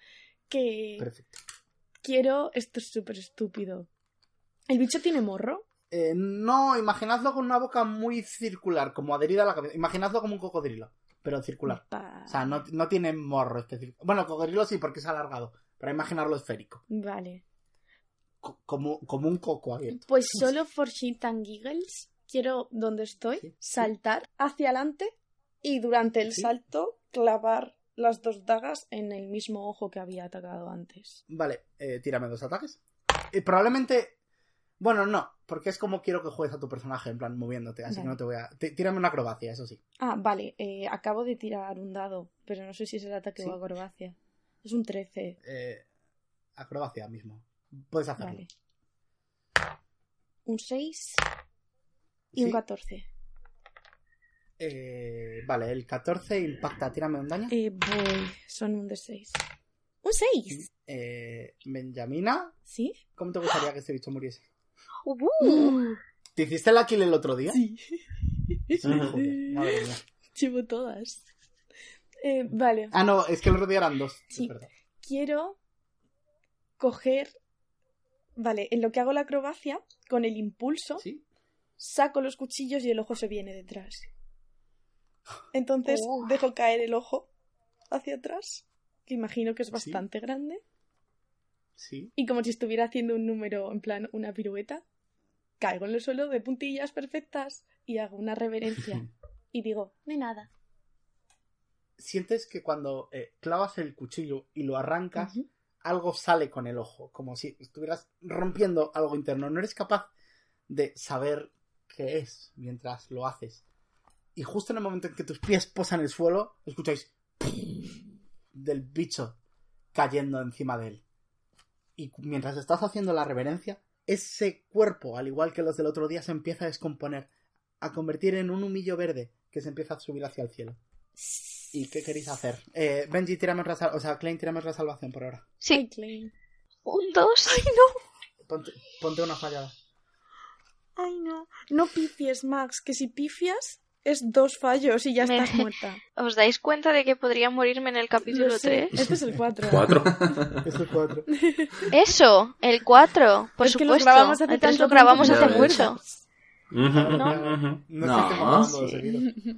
Speaker 4: Que
Speaker 1: perfecto.
Speaker 4: quiero. Esto es súper estúpido. ¿El bicho tiene morro?
Speaker 1: Eh, no, imaginadlo con una boca muy circular, como adherida a la cabeza. Imaginadlo como un cocodrilo, pero circular. O sea, no, no tiene morro específico. Bueno, cocodrilo sí, porque es alargado. Pero imaginarlo esférico.
Speaker 4: Vale.
Speaker 1: Co- como, como un coco abierto.
Speaker 4: Pues solo for shit and giggles quiero, donde estoy,
Speaker 1: Sí, sí.
Speaker 4: saltar hacia adelante y durante el
Speaker 1: Sí.
Speaker 4: salto clavar las dos dagas en el mismo ojo que había atacado antes.
Speaker 1: Vale, eh, tírame dos ataques. Y probablemente. Bueno, no, porque es como quiero que juegues a tu personaje, en plan moviéndote, así
Speaker 4: Vale.
Speaker 1: que no te voy a. tí- Tírame una acrobacia, eso sí.
Speaker 4: Ah, vale, eh, acabo de tirar un dado, pero no sé si es el ataque o acrobacia. Es un 13.
Speaker 1: Eh, acrobacia mismo. Puedes hacerlo.
Speaker 4: Vale. Un 6 y un
Speaker 1: Sí.
Speaker 4: 14.
Speaker 1: Eh, vale, el 14 impacta, tírame un daño.
Speaker 4: Eh, voy, son un de 6. ¡Un 6!
Speaker 1: Eh, Benjamina,
Speaker 4: ¿Sí?
Speaker 1: ¿cómo te gustaría que este bicho muriese?
Speaker 3: Uh,
Speaker 1: ¿Te hiciste la kill el otro día?
Speaker 4: Sí.
Speaker 1: Sí, joder, *laughs* madre mía.
Speaker 4: Llevo todas. Eh, vale,
Speaker 1: Ah, no, es que el otro día eran dos.
Speaker 4: Sí. Quiero coger. Vale, en lo que hago la acrobacia, con el impulso,
Speaker 1: ¿Sí?
Speaker 4: saco los cuchillos y el ojo se viene detrás. *laughs* Entonces
Speaker 3: Oh.
Speaker 4: dejo caer el ojo hacia atrás, que imagino que es
Speaker 1: Sí.
Speaker 4: bastante grande,
Speaker 1: Sí.
Speaker 4: y como si estuviera haciendo un número, en plan una pirueta, caigo en el suelo de puntillas perfectas y hago una reverencia *laughs* y digo, de nada.
Speaker 1: Sientes que cuando eh, clavas el cuchillo y lo arrancas. Algo sale con el ojo, como si estuvieras rompiendo algo interno. No eres capaz de saber qué es mientras lo haces. Y justo en el momento en que tus pies posan el suelo, escucháis del bicho cayendo encima de él. Y mientras estás haciendo la reverencia, ese cuerpo, al igual que los del otro día, se empieza a descomponer, a convertir en un humillo verde que se empieza a subir hacia el cielo. ¿Y qué queréis hacer? Eh, Benji, tírame otra sal- o sea, Klein, tírame otra salvación por ahora.
Speaker 4: Ay,
Speaker 3: sí,
Speaker 4: Klein.
Speaker 3: un dos.
Speaker 1: Ponte, ponte una fallada.
Speaker 4: Ay, no. No pifies, Max, que si pifias es dos fallos y ya
Speaker 3: Me-
Speaker 4: estás muerta. *laughs*
Speaker 3: ¿Os dais cuenta de que podría morirme en el capítulo
Speaker 4: Lo sé.
Speaker 3: 3?
Speaker 4: Este es el 4.
Speaker 2: Cuatro. *laughs*
Speaker 1: Es el 4.
Speaker 3: Eso, el 4, por
Speaker 4: Es que lo
Speaker 3: supuesto.
Speaker 4: grabamos hace
Speaker 3: el 3
Speaker 4: tanto
Speaker 3: lo grabamos hace mucho.
Speaker 1: No. No,
Speaker 5: No.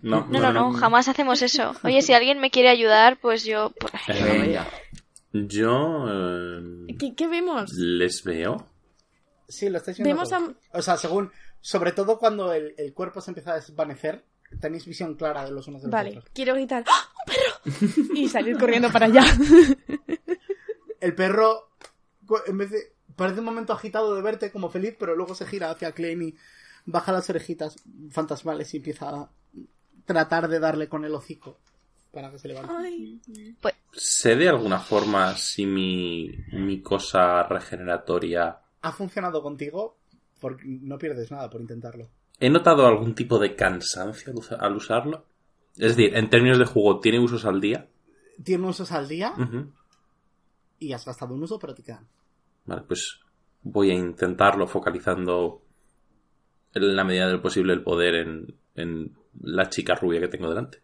Speaker 2: No,
Speaker 3: No, no, no, jamás hacemos eso. Oye, si alguien me quiere ayudar, pues yo...
Speaker 5: Venga.
Speaker 2: Yo eh,
Speaker 4: ¿Qué, qué vemos?
Speaker 2: les veo.
Speaker 1: Sí, lo estáis viendo.
Speaker 4: Vemos.
Speaker 1: O sea, según. Sobre todo cuando el, el cuerpo se empieza a desvanecer, tenéis visión clara de los unos de los
Speaker 4: Vale,
Speaker 1: otros.
Speaker 4: quiero gritar ¡Ah, ¡Un perro! *laughs* y salir corriendo para allá. *laughs*
Speaker 1: El perro, en vez de. Parece un momento agitado de verte como feliz, pero luego se gira hacia Klein y baja las orejitas fantasmales y empieza a tratar de darle con el hocico para que se levante.
Speaker 4: Ay,
Speaker 2: ¿Sé de alguna forma si mi, mi cosa regeneratoria...
Speaker 1: ¿Ha funcionado contigo? Porque no pierdes nada por intentarlo.
Speaker 2: ¿He notado algún tipo de cansancio al usa- al usarlo? Es decir, en términos de juego, ¿tiene usos al día?
Speaker 1: Tiene usos al día y has gastado un uso, pero te quedan.
Speaker 2: Vale, pues voy a intentarlo focalizando en la medida del posible el poder en, en la chica rubia que tengo delante.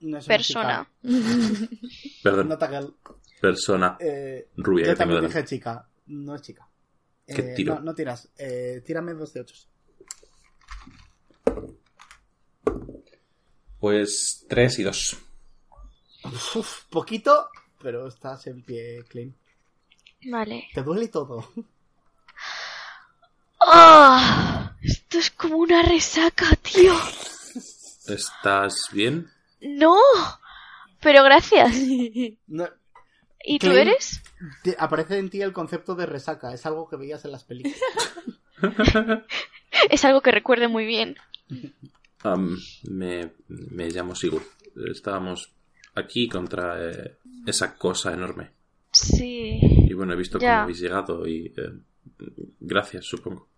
Speaker 1: No es una
Speaker 3: Persona. *laughs*
Speaker 2: Perdón,
Speaker 1: Nota que el-
Speaker 2: persona
Speaker 1: eh,
Speaker 2: rubia
Speaker 1: yo
Speaker 2: que tengo
Speaker 1: también
Speaker 2: delante.
Speaker 1: dije chica, no es chica.
Speaker 2: ¿Qué
Speaker 1: Eh,
Speaker 2: tiro?
Speaker 1: No, no tiras. Eh, tírame dos de ocho.
Speaker 2: Pues tres y dos.
Speaker 1: Uf, poquito, pero estás en pie, Clean.
Speaker 3: Vale.
Speaker 1: Te duele todo.
Speaker 3: ¡Ah! Esto es como una resaca, tío.
Speaker 2: ¿Estás bien?
Speaker 3: No. Pero gracias. *laughs*
Speaker 1: No,
Speaker 3: ¿Y tú eres?
Speaker 1: te- aparece en ti el concepto de resaca. Es algo que veías en las películas. *laughs*
Speaker 3: Es algo que recuerde muy bien.
Speaker 2: Me, me llamo Sigurd. Estábamos aquí contra eh, esa cosa enorme.
Speaker 3: Sí.
Speaker 2: Y bueno, he visto
Speaker 3: Ya.
Speaker 2: cómo habéis llegado y... eh, gracias, supongo.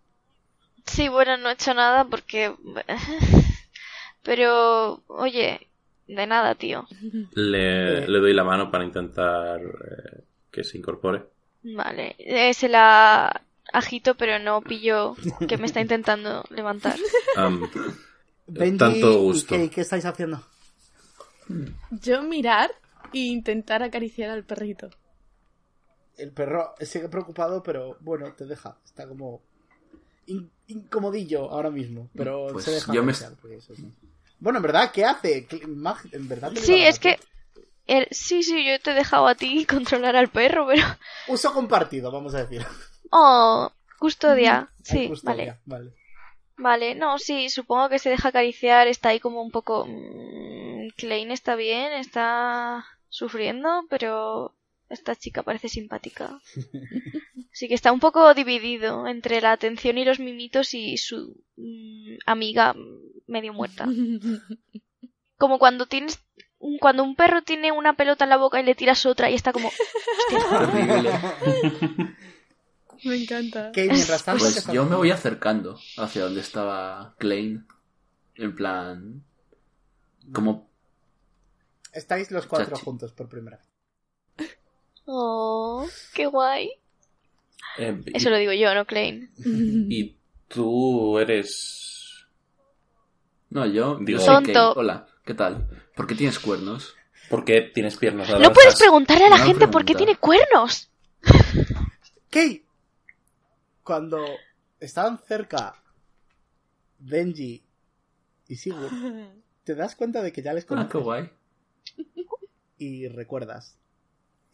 Speaker 3: Sí, bueno, no he hecho nada porque... *laughs* Pero, oye, de nada, tío.
Speaker 2: Le,
Speaker 1: Eh.
Speaker 2: le doy la mano para intentar eh, que se incorpore.
Speaker 3: Vale, eh, se la agito, pero no pillo que me está intentando levantar. *laughs*
Speaker 1: Benji
Speaker 2: tanto gusto.
Speaker 1: Kay, ¿qué estáis haciendo?
Speaker 4: Yo mirar e intentar acariciar al perrito.
Speaker 1: El perro sigue preocupado, pero bueno, te deja. Está como in- incomodillo ahora mismo, pero
Speaker 5: Pues
Speaker 1: se deja.
Speaker 5: yo me-
Speaker 1: porque eso. Bueno, en verdad, ¿qué hace? ¿Qué- Mag- En verdad te
Speaker 3: Sí, es que... el- sí, sí, yo te he dejado a ti *laughs* controlar al perro, pero...
Speaker 1: Uso compartido, vamos a decir.
Speaker 3: Oh, custodia. Sí,
Speaker 1: custodia,
Speaker 3: vale.
Speaker 1: vale.
Speaker 3: Vale, no, sí, supongo que se deja acariciar, está ahí como un poco... mm, Klein está bien, está sufriendo, pero esta chica parece simpática. *laughs* Sí que está un poco dividido entre la atención y los mimitos y su mm, amiga medio muerta. *laughs* Como cuando tienes... Cuando un perro tiene una pelota en la boca y le tiras otra y está como... *laughs*
Speaker 4: Me encanta.
Speaker 1: Kay, mientras tanto, ¿qué
Speaker 5: Pues
Speaker 1: estás
Speaker 5: yo me voy acercando hacia donde estaba Klein. En plan. Como.
Speaker 1: Estáis los cuatro
Speaker 5: Chachi.
Speaker 1: juntos por primera vez.
Speaker 3: Oh, qué guay.
Speaker 2: Eh, y-
Speaker 3: Eso lo digo yo, no Klein.
Speaker 2: y tú eres...
Speaker 5: No, yo.
Speaker 2: Digo-
Speaker 3: Tonto.
Speaker 5: Kate. Hola, ¿qué tal? ¿Por qué tienes cuernos?
Speaker 2: ¿Por qué tienes piernas
Speaker 3: No puedes preguntarle a la gente por qué tiene cuernos.
Speaker 1: Kay, cuando estaban cerca Benji y Sigurd, *laughs* te das cuenta de que ya les
Speaker 5: Ah,
Speaker 1: conoces
Speaker 5: qué guay.
Speaker 1: y recuerdas.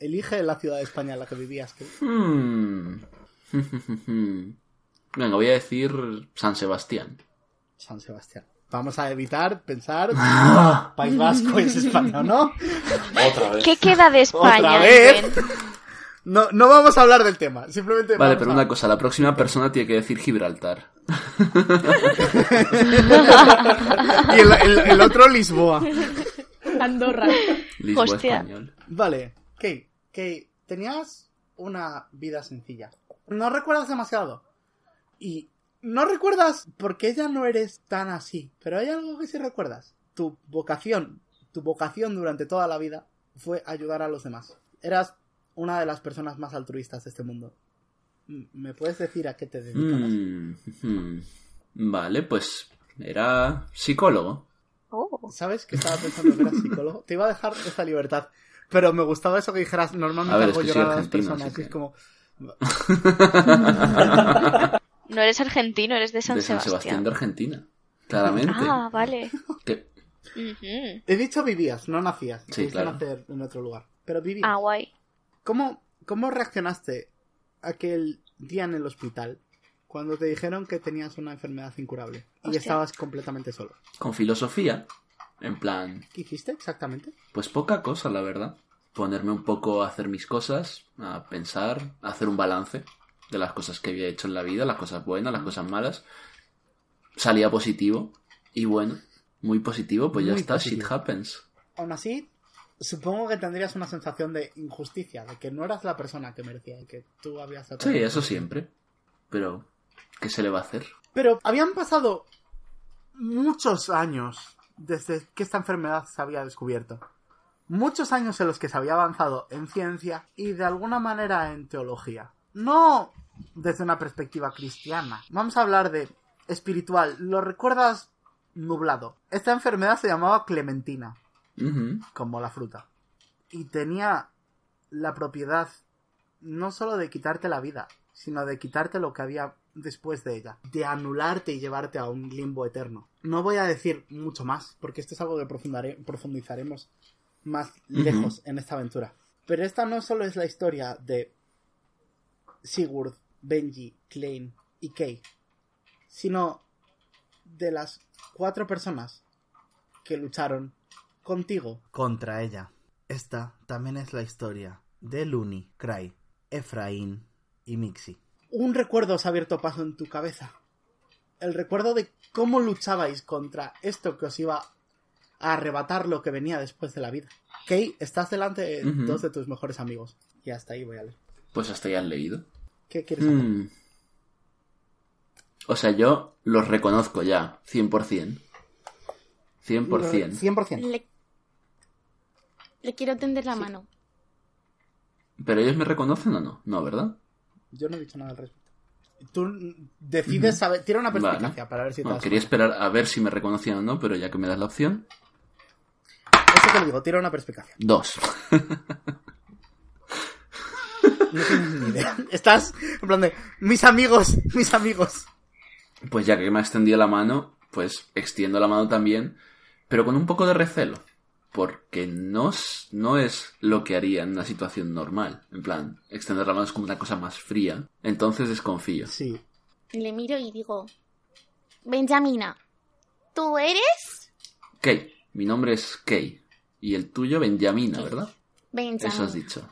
Speaker 1: Elige la ciudad de España en la que vivías.
Speaker 5: Hmm. *laughs* Venga, voy a decir San Sebastián.
Speaker 1: San Sebastián. Vamos a evitar pensar. *laughs* País Vasco es España, ¿no?
Speaker 2: Otra vez.
Speaker 3: ¿Qué queda de *laughs* España?
Speaker 1: Otra vez. No, no vamos a hablar del tema. Simplemente.
Speaker 5: Vale, pero
Speaker 1: a-
Speaker 5: una cosa, la próxima persona tiene que decir Gibraltar.
Speaker 1: Y el, el- el otro Lisboa.
Speaker 4: Andorra.
Speaker 5: Lisboa
Speaker 3: Hostia.
Speaker 5: español.
Speaker 1: Vale, Kay, Kay, tenías una vida sencilla. No recuerdas demasiado. Y no recuerdas porque ya no eres tan así. Pero hay algo que sí recuerdas. Tu vocación, tu vocación durante toda la vida fue ayudar a los demás. Eras una de las personas más altruistas de este mundo. ¿Me puedes decir a qué te dedicabas?
Speaker 5: Mm, hmm. Vale, pues era psicólogo.
Speaker 3: Oh.
Speaker 1: ¿Sabes que estaba pensando que eras psicólogo? *laughs* Te iba a dejar esta libertad. Pero me gustaba eso que dijeras, normalmente
Speaker 5: A ver,
Speaker 1: hago
Speaker 5: que
Speaker 1: llorar a las personas. Y es
Speaker 5: que-
Speaker 1: como, *laughs*
Speaker 3: No eres argentino, eres de San,
Speaker 5: de San
Speaker 3: Sebastián.
Speaker 5: Sebastián de Argentina. Claramente.
Speaker 3: Ah, vale.
Speaker 5: Que-.
Speaker 1: He dicho vivías, no nacías.
Speaker 5: Sí, claro.
Speaker 1: nacer en otro lugar. Pero vivías.
Speaker 3: Ah, guay.
Speaker 1: ¿Cómo, ¿Cómo reaccionaste aquel día en el hospital cuando te dijeron que tenías una enfermedad incurable y
Speaker 3: Hostia.
Speaker 1: estabas completamente solo?
Speaker 5: con filosofía. En plan,
Speaker 1: ¿Qué hiciste exactamente?
Speaker 5: pues poca cosa, la verdad. Ponerme un poco a hacer mis cosas, a pensar, a hacer un balance de las cosas que había hecho en la vida, las cosas buenas, las cosas malas. Salía positivo. Y bueno, muy positivo, pues ya está,
Speaker 1: positivo.
Speaker 5: shit happens.
Speaker 1: Aún así, supongo que tendrías una sensación de injusticia, de que no eras la persona que merecía y que tú habías
Speaker 5: Sí, eso siempre. Pero, ¿qué se le va a hacer?
Speaker 1: Pero habían pasado muchos años desde que esta enfermedad se había descubierto. Muchos años en los que se había avanzado en ciencia y de alguna manera en teología. No desde una perspectiva cristiana. Vamos a hablar de espiritual. ¿Lo recuerdas nublado? Esta enfermedad se llamaba Clementina, como la fruta. Y tenía la propiedad no solo de quitarte la vida, sino de quitarte lo que había después de ella, de anularte y llevarte a un limbo eterno. No voy a decir mucho más, porque esto es algo que profundizaremos más lejos en esta aventura. Pero esta no solo es la historia de Sigurd, Benji, Klein y Kay, sino de las cuatro personas que lucharon contigo contra ella. Esta también es la historia de Luni, Cry, Efraín y Mixi. Un recuerdo se ha abierto paso en tu cabeza. el recuerdo de cómo luchabais contra esto que os iba a arrebatar lo que venía después de la vida. Kay, estás delante de dos de tus mejores amigos. Y hasta ahí voy a leer.
Speaker 5: Pues hasta ya has leído.
Speaker 1: ¿Qué quieres hacer?
Speaker 5: Mm. O sea, yo los reconozco ya, 100%. 100%.
Speaker 1: 100%.
Speaker 4: Le, le quiero tender la mano.
Speaker 5: ¿Pero ellos me reconocen o no? No, ¿verdad?
Speaker 1: Yo no he dicho nada al respecto. Tú decides saber. Tira una perspicacia
Speaker 5: Vale.
Speaker 1: para ver si te
Speaker 5: Bueno,
Speaker 1: das
Speaker 5: quería
Speaker 1: cuenta.
Speaker 5: esperar a ver si me reconocían o no, pero ya que me das la opción.
Speaker 1: Eso te lo digo, tira una perspicacia.
Speaker 5: Dos. *laughs*
Speaker 1: No tienes ni idea. Estás en plan de. Mis amigos, mis amigos.
Speaker 5: Pues ya que me ha extendido la mano, pues extiendo la mano también, pero con un poco de recelo. Porque no, es- no es lo que haría en una situación normal. En plan, extender la mano es como una cosa más fría. Entonces desconfío.
Speaker 1: Sí.
Speaker 4: Le miro y digo, Benjamina, ¿tú eres?
Speaker 5: Kay, mi nombre es Kay. Y el tuyo, Benjamina, ¿verdad?
Speaker 4: Benjamina.
Speaker 5: Eso has dicho.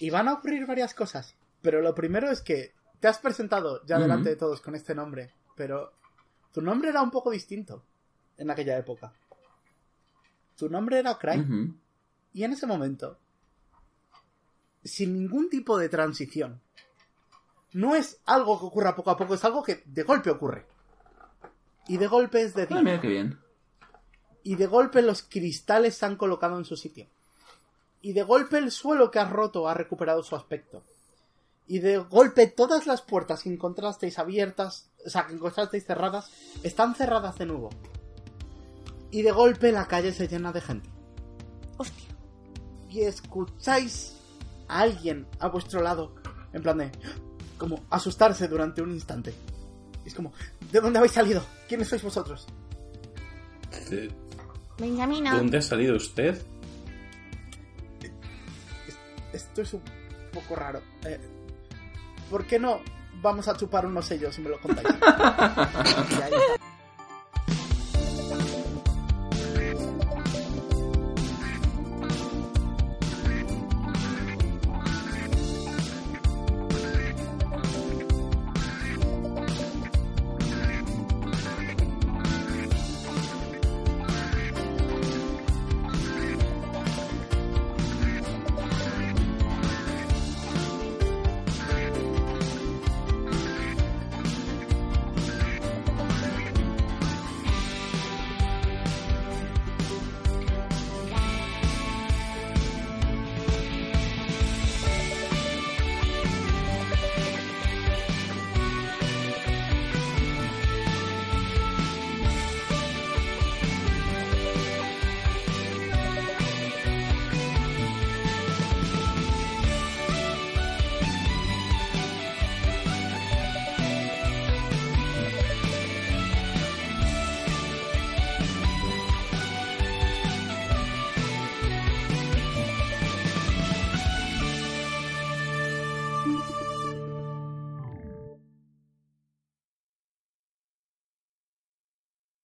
Speaker 1: Y van a ocurrir varias cosas. Pero lo primero es que te has presentado ya delante de todos con este nombre. Pero tu nombre era un poco distinto en aquella época. Tu nombre era Cry. Y en ese momento, sin ningún tipo de transición, no es algo que ocurra poco a poco, es algo que de golpe ocurre. Y de golpe es de
Speaker 5: Ah,
Speaker 1: día.
Speaker 5: mira qué bien.
Speaker 1: Y de golpe los cristales se han colocado en su sitio. Y de golpe el suelo que has roto ha recuperado su aspecto. Y de golpe todas las puertas que encontrasteis abiertas, o sea, que encontrasteis cerradas, están cerradas de nuevo. Y de golpe la calle se llena de gente.
Speaker 4: Hostia.
Speaker 1: Y escucháis a alguien a vuestro lado, en plan de, como asustarse durante un instante. Es como, ¿de dónde habéis salido? ¿Quiénes sois vosotros?
Speaker 2: ¿De
Speaker 4: Benjamina.
Speaker 2: dónde ha salido usted?
Speaker 1: Esto es un poco raro. Eh, ¿Por qué no vamos a chupar unos sellos y me lo contáis? *laughs* Y ahí está.